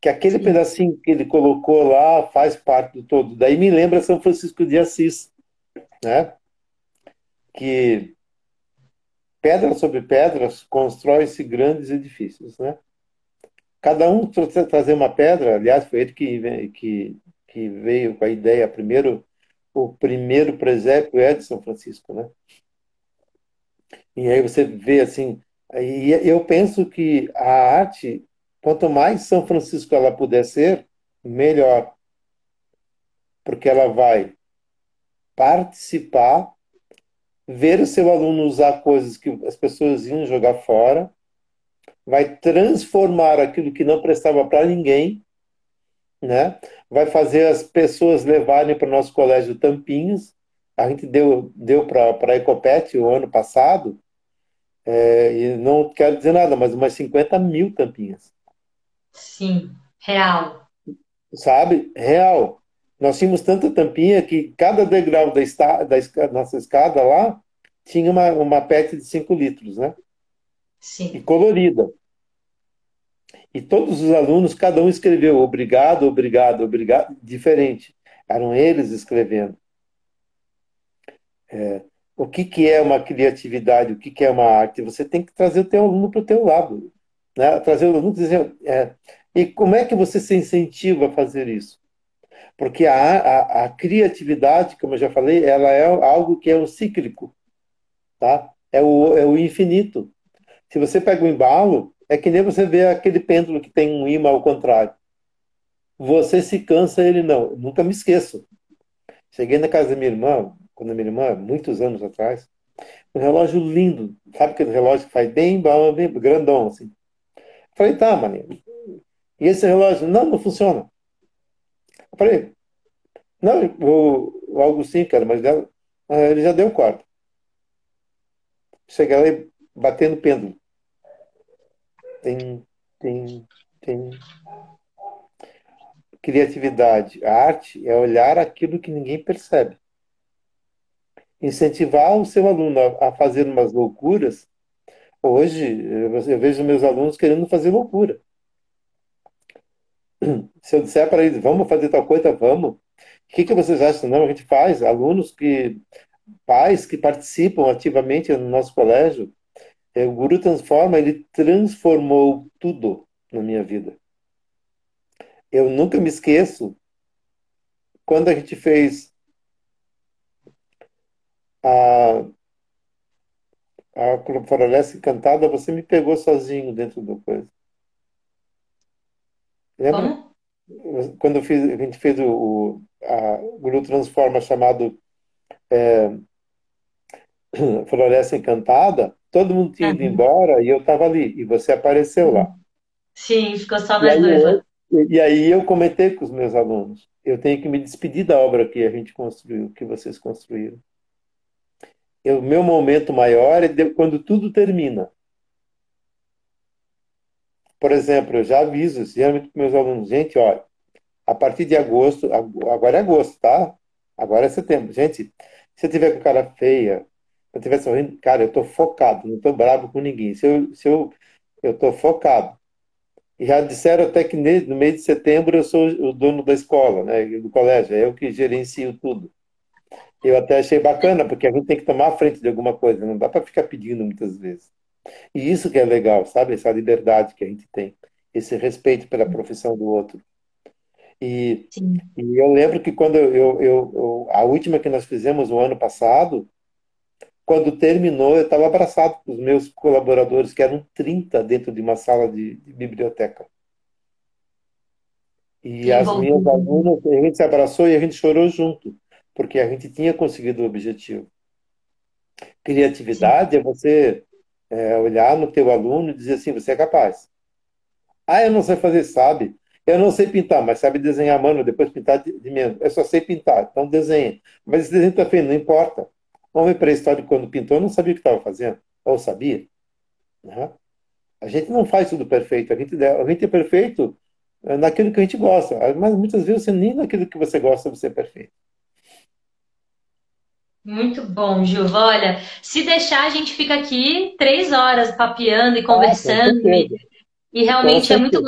Que aquele Sim. pedacinho que ele colocou lá faz parte do todo. Daí me lembra São Francisco de Assis, né? Que pedra sobre pedras constrói-se grandes edifícios, né? Cada um trazer uma pedra, aliás, foi ele que, que, que veio com a ideia, primeiro, o primeiro presépio é de São Francisco, né? E aí você vê assim, e eu penso que a arte, quanto mais São Francisco ela puder ser, melhor. Porque ela vai participar, ver o seu aluno usar coisas que as pessoas iam jogar fora, vai transformar aquilo que não prestava para ninguém, né? vai fazer as pessoas levarem para o nosso colégio Tampinhos. A gente deu, deu para a Ecopet o ano passado, é, e não quero dizer nada, mas umas 50 mil tampinhas. Sim, real. Sabe? Real. Nós tínhamos tanta tampinha que cada degrau da, esta, da nossa escada lá tinha uma, uma PET de 5 litros, né? Sim. E colorida. E todos os alunos, cada um escreveu obrigado, obrigado, obrigado, diferente. Eram eles escrevendo. É, o que, que é uma criatividade, o que, que é uma arte. Você tem que trazer o teu aluno para o teu lado. Né? Trazer o aluno e dizer, é, e como é que você se incentiva a fazer isso? Porque a, a, a, criatividade, como eu já falei, ela é algo que é o cíclico, tá? É o, é o infinito. Se você pega um embalo, é que nem você vê aquele pêndulo que tem um imã ao contrário. Você se cansa, ele não. Eu nunca me esqueço. Cheguei na casa da minha irmã, quando a minha irmã, muitos anos atrás, um relógio lindo, sabe aquele relógio que faz bem, bem grandão, assim. Falei, tá, maninho. E esse relógio, não, não funciona. Eu falei, não, o, o Augustinho, cara, mas dela, ah, ele já deu o quarto. Cheguei lá e batendo pêndulo. Tem, tem, tem. Criatividade. A arte é olhar aquilo que ninguém percebe incentivar o seu aluno a fazer umas loucuras. Hoje, eu vejo meus alunos querendo fazer loucura. Se eu disser para eles, vamos fazer tal coisa, vamos. O que, que vocês acham? Não, a gente faz. Alunos que, pais que participam ativamente no nosso colégio, é, o Guru Transforma, ele transformou tudo na minha vida. Eu nunca me esqueço quando a gente fez a, a Floresta Encantada, você me pegou sozinho dentro do coisa. Lembra? Como? Quando fiz, a gente fez o, o a Guru Transforma chamado é, Floresta Encantada, todo mundo tinha ido uhum. embora e eu estava ali, e você apareceu lá. Sim, ficou só nós dois. E aí eu comentei com os meus alunos, eu tenho que me despedir da obra que a gente construiu, que vocês construíram o meu momento maior é quando tudo termina. Por exemplo, eu já aviso geralmente para meus alunos, gente, olha, a partir de agosto, agora é agosto, tá? Agora é setembro. Gente, se eu tiver com cara feia, se eu estiver sorrindo, cara, eu estou focado, não estou bravo com ninguém. Se eu, se eu, eu focado. E já disseram até que no mês de setembro eu sou o dono da escola, né, do colégio, é eu que gerencio tudo eu até achei bacana, porque a gente tem que tomar a frente de alguma coisa, não dá para ficar pedindo muitas vezes. E isso que é legal, sabe? Essa liberdade que a gente tem, esse respeito pela profissão do outro. E, e eu lembro que quando eu, eu, eu, a última que nós fizemos o ano passado, quando terminou, eu estava abraçado com os meus colaboradores, que eram 30 dentro de uma sala de, de biblioteca. E que as bom. minhas alunas, a gente se abraçou e a gente chorou junto porque a gente tinha conseguido o objetivo. Criatividade Sim. é você é, olhar no teu aluno e dizer assim, você é capaz. Ah, eu não sei fazer, sabe. Eu não sei pintar, mas sabe desenhar a mano, depois pintar de, de menos. Eu só sei pintar, então desenha. Mas esse desenho está feio, não importa. O homem pré-histórico, quando pintou, não sabia o que estava fazendo. Ou sabia. Né? A gente não faz tudo perfeito. A gente, a gente é perfeito naquilo que a gente gosta. Mas muitas vezes você nem naquilo que você gosta você é perfeito. Muito bom, Gilva. Olha, se deixar, a gente fica aqui três horas papeando e conversando. Ah, e, e, realmente é muito,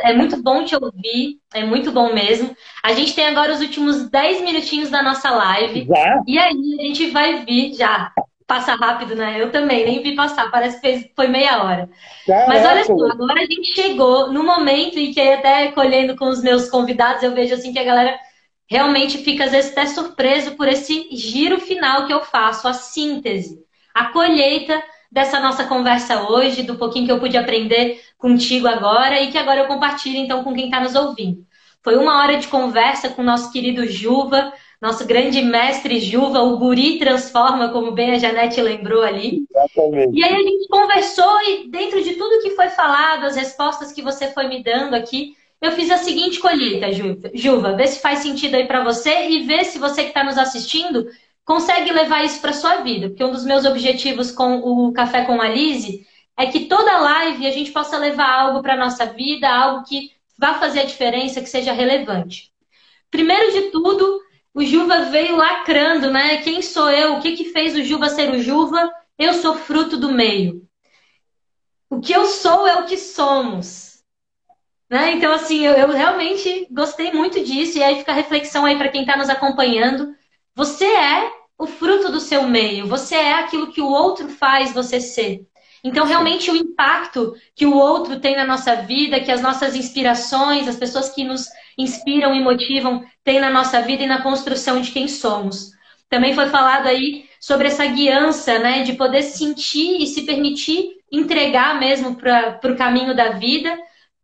é muito bom te ouvir, é muito bom mesmo. A gente tem agora os últimos dez minutinhos da nossa live. Já? E aí a gente vai vir já passa rápido, né? Eu também, nem vi passar, parece que foi meia hora. Caraca. Mas olha só, agora a gente chegou no momento em que até colhendo com os meus convidados, eu vejo assim que a galera realmente fica às vezes até surpreso por esse giro final que eu faço, a síntese, a colheita dessa nossa conversa hoje, do pouquinho que eu pude aprender contigo agora e que agora eu compartilho então com quem está nos ouvindo. Foi uma hora de conversa com o nosso querido Juva, nosso grande mestre Juva, o guri transforma, como bem a Janete lembrou ali. Exatamente. E aí a gente conversou e dentro de tudo que foi falado, as respostas que você foi me dando aqui, eu fiz a seguinte colheita, Juva. Vê se faz sentido aí para você e vê se você que está nos assistindo consegue levar isso para sua vida. Porque um dos meus objetivos com o Café com a Lise é que toda live a gente possa levar algo para nossa vida, algo que vá fazer a diferença, que seja relevante. Primeiro de tudo, o Juva veio lacrando, né? Quem sou eu? O que, que fez o Juva ser o Juva? Eu sou fruto do meio. O que eu sou é o que somos. Né? Então, assim, eu, eu realmente gostei muito disso. E aí fica a reflexão aí para quem está nos acompanhando. Você é o fruto do seu meio. Você é aquilo que o outro faz você ser. Então, realmente, o impacto que o outro tem na nossa vida, que as nossas inspirações, as pessoas que nos inspiram e motivam tem na nossa vida e na construção de quem somos. Também foi falado aí sobre essa guiança, né, de poder sentir e se permitir entregar mesmo para o caminho da vida.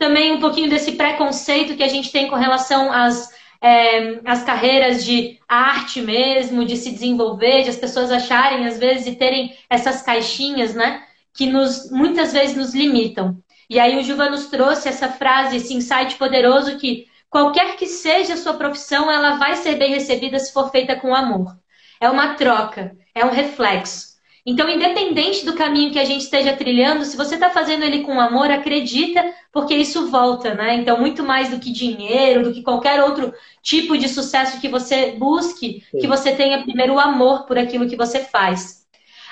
Também um pouquinho desse preconceito que a gente tem com relação às, é, às carreiras de arte mesmo, de se desenvolver, de as pessoas acharem, às vezes, e terem essas caixinhas, né, que nos, muitas vezes nos limitam. E aí o Juva nos trouxe essa frase, esse insight poderoso que Qualquer que seja a sua profissão, ela vai ser bem recebida se for feita com amor. É uma troca, é um reflexo. Então, independente do caminho que a gente esteja trilhando, se você está fazendo ele com amor, acredita, porque isso volta, né? Então, muito mais do que dinheiro, do que qualquer outro tipo de sucesso que você busque, Sim. que você tenha primeiro o amor por aquilo que você faz.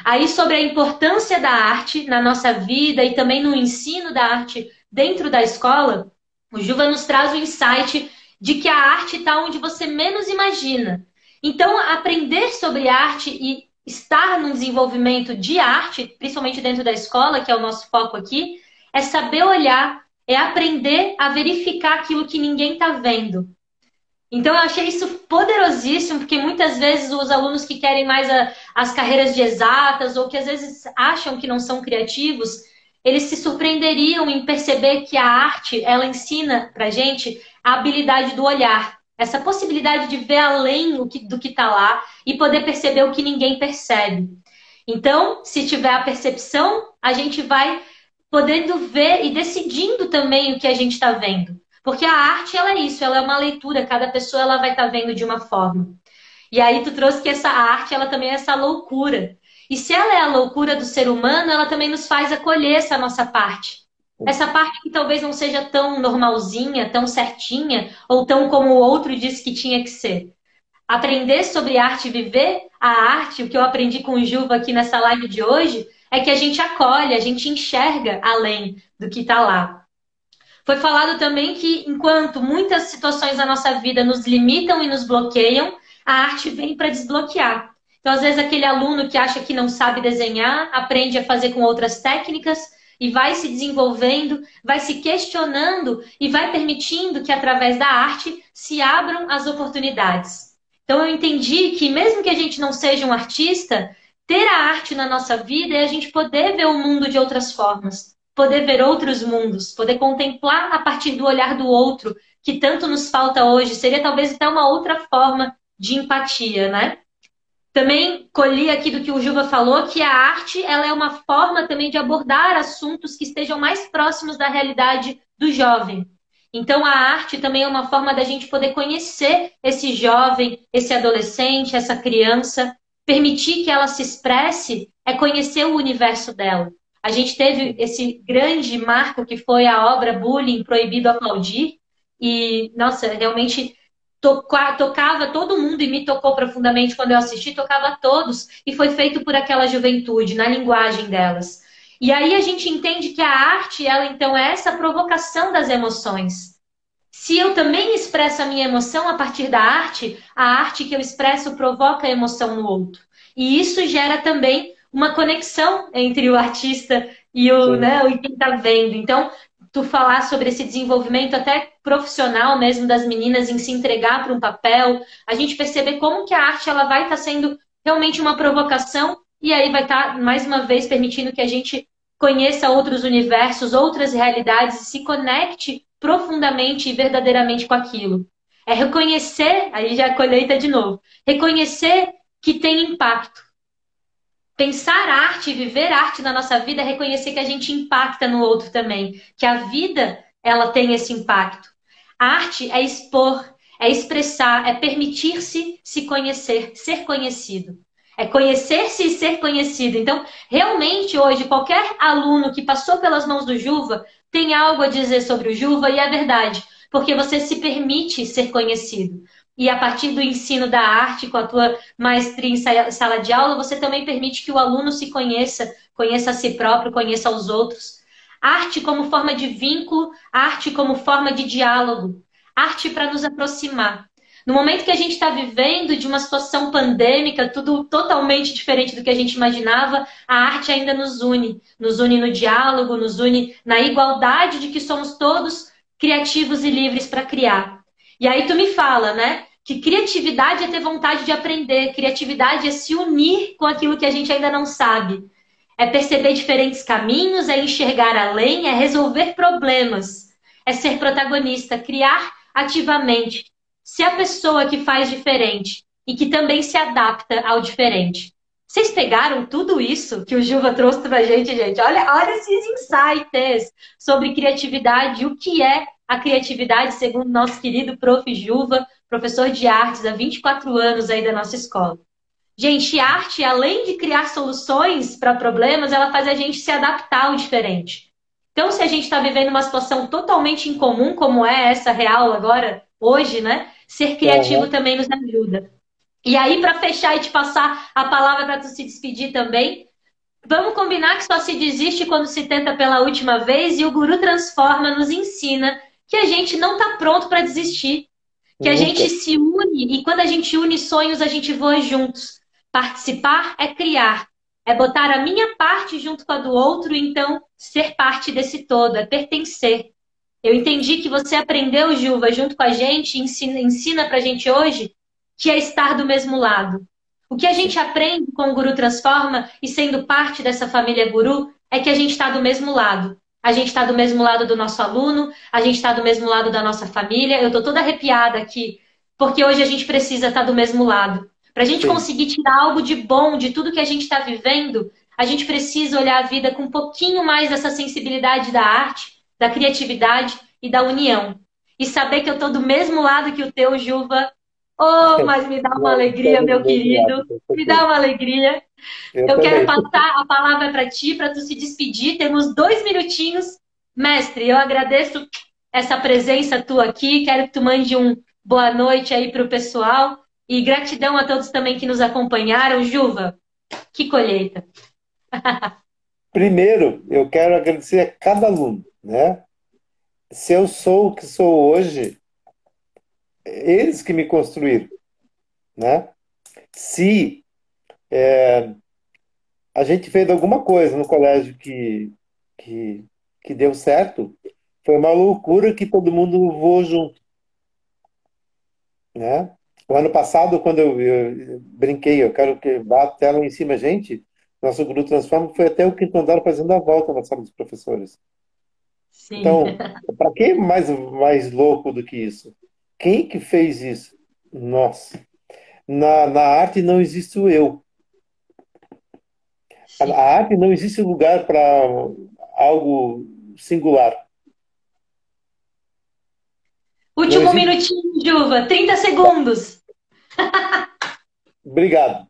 Aí, sobre a importância da arte na nossa vida e também no ensino da arte dentro da escola, o Juva nos traz o insight de que a arte está onde você menos imagina. Então, aprender sobre arte e estar no desenvolvimento de arte, principalmente dentro da escola, que é o nosso foco aqui, é saber olhar, é aprender a verificar aquilo que ninguém está vendo. Então, eu achei isso poderosíssimo, porque muitas vezes os alunos que querem mais a, as carreiras de exatas, ou que às vezes acham que não são criativos, eles se surpreenderiam em perceber que a arte, ela ensina pra gente a habilidade do olhar, essa possibilidade de ver além do que está lá e poder perceber o que ninguém percebe. Então, se tiver a percepção, a gente vai podendo ver e decidindo também o que a gente está vendo. Porque a arte, ela é isso, ela é uma leitura, cada pessoa ela vai estar tá vendo de uma forma. E aí tu trouxe que essa arte, ela também é essa loucura. E se ela é a loucura do ser humano, ela também nos faz acolher essa nossa parte. Essa parte que talvez não seja tão normalzinha, tão certinha, ou tão como o outro disse que tinha que ser. Aprender sobre arte e viver a arte, o que eu aprendi com o Juva aqui nessa live de hoje, é que a gente acolhe, a gente enxerga além do que está lá. Foi falado também que enquanto muitas situações da nossa vida nos limitam e nos bloqueiam, a arte vem para desbloquear. Então, às vezes, aquele aluno que acha que não sabe desenhar, aprende a fazer com outras técnicas e vai se desenvolvendo, vai se questionando e vai permitindo que, através da arte, se abram as oportunidades. Então, eu entendi que, mesmo que a gente não seja um artista, ter a arte na nossa vida é a gente poder ver o mundo de outras formas, poder ver outros mundos, poder contemplar a partir do olhar do outro, que tanto nos falta hoje. Seria talvez até uma outra forma de empatia, né? Também colhi aqui do que o Juva falou que a arte ela é uma forma também de abordar assuntos que estejam mais próximos da realidade do jovem. Então a arte também é uma forma da gente poder conhecer esse jovem, esse adolescente, essa criança, permitir que ela se expresse é conhecer o universo dela. A gente teve esse grande marco que foi a obra Bullying Proibido Aplaudir, E, nossa, realmente toca, tocava todo mundo e me tocou profundamente quando eu assisti, tocava todos. E foi feito por aquela juventude, na linguagem delas. E aí a gente entende que a arte, ela então é essa provocação das emoções. Se eu também expresso a minha emoção a partir da arte, a arte que eu expresso provoca a emoção no outro. E isso gera também uma conexão entre o artista e o, né, o quem está vendo. Então, tu falar sobre esse desenvolvimento até profissional mesmo das meninas em se entregar para um papel, a gente perceber como que a arte ela vai estar tá sendo realmente uma provocação e aí vai estar tá, mais uma vez permitindo que a gente conheça outros universos, outras realidades e se conecte profundamente e verdadeiramente com aquilo. É reconhecer, aí já colheita de novo, reconhecer que tem impacto. Pensar arte, viver arte na nossa vida é reconhecer que a gente impacta no outro também, que a vida ela tem esse impacto. A arte é expor, é expressar, é permitir-se se conhecer, ser conhecido. É conhecer-se e ser conhecido. Então, realmente, hoje, qualquer aluno que passou pelas mãos do Juva tem algo a dizer sobre o Juva e é verdade, porque você se permite ser conhecido. E a partir do ensino da arte, com a tua maestria em sala de aula, você também permite que o aluno se conheça, conheça a si próprio, conheça os outros. Arte como forma de vínculo, arte como forma de diálogo, arte para nos aproximar. No momento que a gente está vivendo de uma situação pandêmica, tudo totalmente diferente do que a gente imaginava, a arte ainda nos une. Nos une no diálogo, nos une na igualdade de que somos todos criativos e livres para criar. E aí tu me fala, né? Que criatividade é ter vontade de aprender, criatividade é se unir com aquilo que a gente ainda não sabe. É perceber diferentes caminhos, é enxergar além, é resolver problemas, é ser protagonista, criar ativamente, se a pessoa que faz diferente e que também se adapta ao diferente. Vocês pegaram tudo isso que o Juva trouxe pra gente, gente? Olha, olha esses insights sobre criatividade, o que é a criatividade, segundo nosso querido prof. Juva, professor de artes há 24 anos aí da nossa escola. Gente, arte, além de criar soluções para problemas, ela faz a gente se adaptar ao diferente. Então, se a gente está vivendo uma situação totalmente incomum, como é essa real agora, hoje, né? Ser criativo uhum. também nos ajuda. E aí, para fechar e te passar a palavra para tu se despedir também, vamos combinar que só se desiste quando se tenta pela última vez e o Guru Transforma nos ensina que a gente não está pronto para desistir. Que a gente se une e quando a gente une sonhos, a gente voa juntos. Participar é criar, é botar a minha parte junto com a do outro, então ser parte desse todo, é pertencer. Eu entendi que você aprendeu, Juva, junto com a gente, ensina, ensina pra gente hoje, que é estar do mesmo lado. O que a gente aprende com o Guru Transforma e sendo parte dessa família Guru é que a gente está do mesmo lado. A gente está do mesmo lado do nosso aluno, a gente está do mesmo lado da nossa família. Eu estou toda arrepiada aqui, porque hoje a gente precisa estar tá do mesmo lado. Para a gente Sim. conseguir tirar algo de bom de tudo que a gente está vivendo, a gente precisa olhar a vida com um pouquinho mais dessa sensibilidade da arte, da criatividade e da união. E saber que eu estou do mesmo lado que o teu, Juva. Oh, mas me dá uma alegria, meu querido. Me dá uma alegria. Eu, quero passar a palavra para ti, para tu se despedir. Temos dois minutinhos. Mestre, eu agradeço essa presença tua aqui. Quero que tu mande um boa noite aí para o pessoal. E gratidão a todos também que nos acompanharam. Juva, que colheita. Primeiro, eu quero agradecer a cada aluno né? Se eu sou o que sou hoje, eles que me construíram, né? Se é, a gente fez alguma coisa no colégio que, que, que deu certo, foi uma loucura que todo mundo voou junto, né? O ano passado, quando eu, eu brinquei, eu quero que vá a tela em cima, gente, nosso grupo Transforma foi até o quinto andar fazendo a volta na sala dos professores. Sim. Então, para quem é mais, mais louco do que isso? Quem que fez isso? Nossa. Na, na arte não existe o eu. A, a arte não existe lugar para algo singular. Último minutinho, Juva. 30 segundos. Obrigado.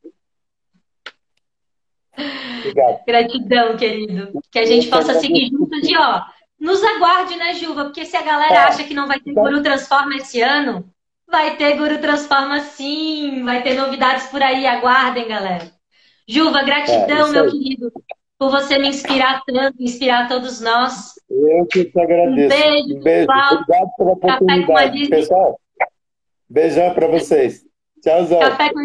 Obrigado. Gratidão, querido. Que a gente possa seguir juntos e, ó, nos aguarde, né, Juva? Porque se a galera é. acha que não vai ter Guru Transforma esse ano, vai ter Guru Transforma sim, vai ter novidades por aí, aguardem, galera. Juva, gratidão, é, meu querido, por você me inspirar tanto, inspirar todos nós. Eu que te agradeço. Um beijo, um beijo. Obrigado pela oportunidade. Pessoal, beijão para vocês. Tchauzão. Café com